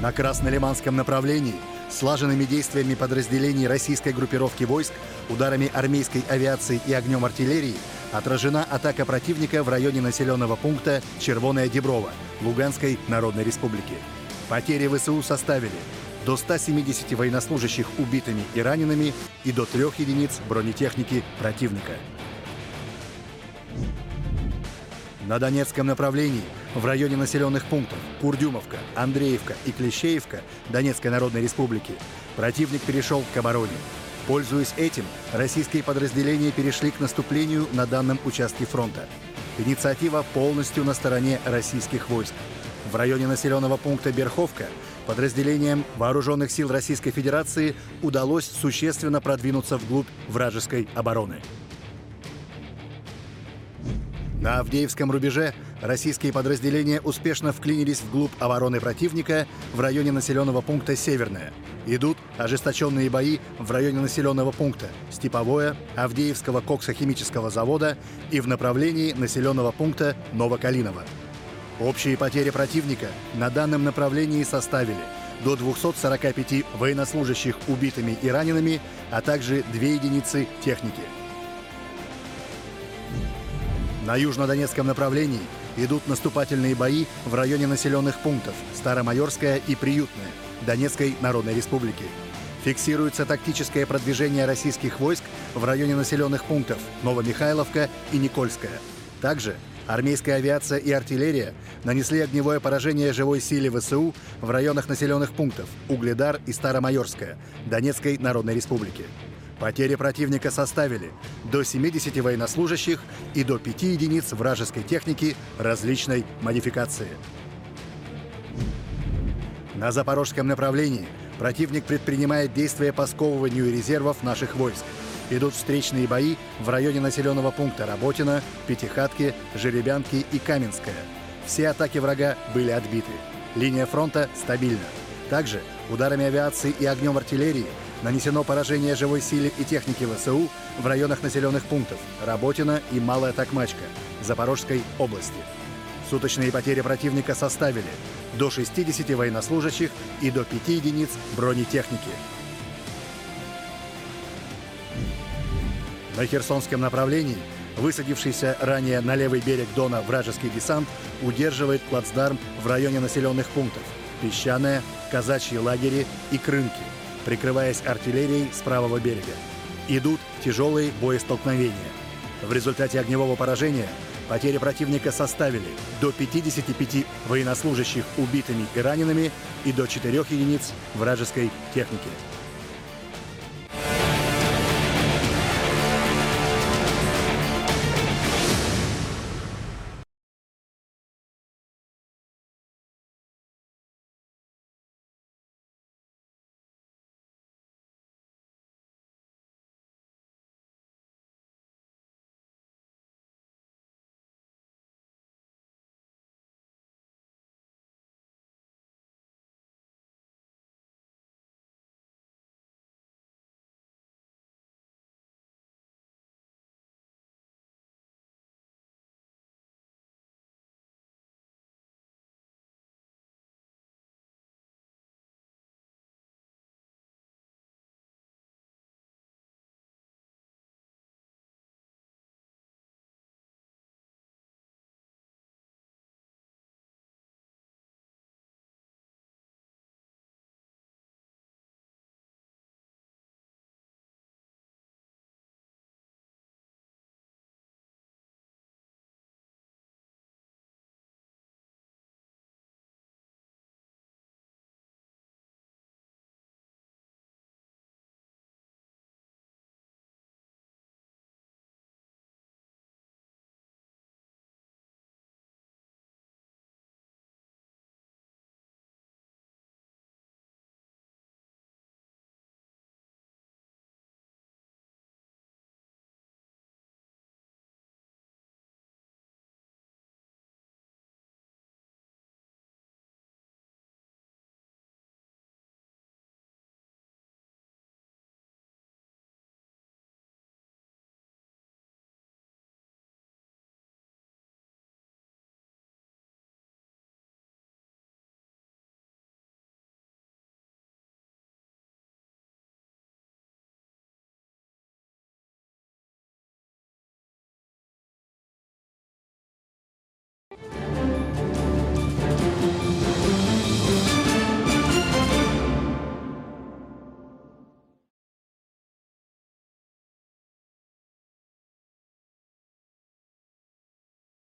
[SPEAKER 4] На Краснолиманском направлении слаженными действиями подразделений российской группировки войск, ударами армейской авиации и огнем артиллерии отражена атака противника в районе населенного пункта Червоная Деброва Луганской Народной Республики. Потери ВСУ составили до 170 военнослужащих убитыми и ранеными и до трех единиц бронетехники противника. На Донецком направлении в районе населенных пунктов Курдюмовка, Андреевка и Клещеевка Донецкой Народной Республики противник перешел к обороне. Пользуясь этим, российские подразделения перешли к наступлению на данном участке фронта. Инициатива полностью на стороне российских войск. В районе населенного пункта Берховка подразделениям Вооруженных сил Российской Федерации удалось существенно продвинуться вглубь вражеской обороны. На Авдеевском рубеже российские подразделения успешно вклинились вглубь обороны противника в районе населенного пункта Северное. Идут ожесточенные бои в районе населенного пункта Степовое, Авдеевского коксохимического завода и в направлении населенного пункта Новокалиново. Общие потери противника на данном направлении составили до 245 военнослужащих убитыми и ранеными, а также две единицы техники – на южнодонецком направлении идут наступательные бои в районе населенных пунктов Старомайорская и Приютная Донецкой Народной Республики. Фиксируется тактическое продвижение российских войск в районе населенных пунктов Новомихайловка и Никольская. Также армейская авиация и артиллерия нанесли огневое поражение живой силе ВСУ в районах населенных пунктов Угледар и Старомайорская Донецкой Народной Республики. Потери противника составили до 70 военнослужащих и до 5 единиц вражеской техники различной модификации. На запорожском направлении противник предпринимает действия по сковыванию резервов наших войск. Идут встречные бои в районе населенного пункта Работина, Пятихатки, Жеребянки и Каменская. Все атаки врага были отбиты. Линия фронта стабильна. Также ударами авиации и огнем артиллерии Нанесено поражение живой силе и технике ВСУ в районах населенных пунктов Работина и Малая Токмачка Запорожской области. Суточные потери противника составили до 60 военнослужащих и до 5 единиц бронетехники. На Херсонском направлении высадившийся ранее на левый берег Дона вражеский десант удерживает плацдарм в районе населенных пунктов Песчаная, Казачьи лагери и Крынки – прикрываясь артиллерией с правого берега. Идут тяжелые боестолкновения. В результате огневого поражения потери противника составили до 55 военнослужащих убитыми и ранеными и до 4 единиц вражеской техники.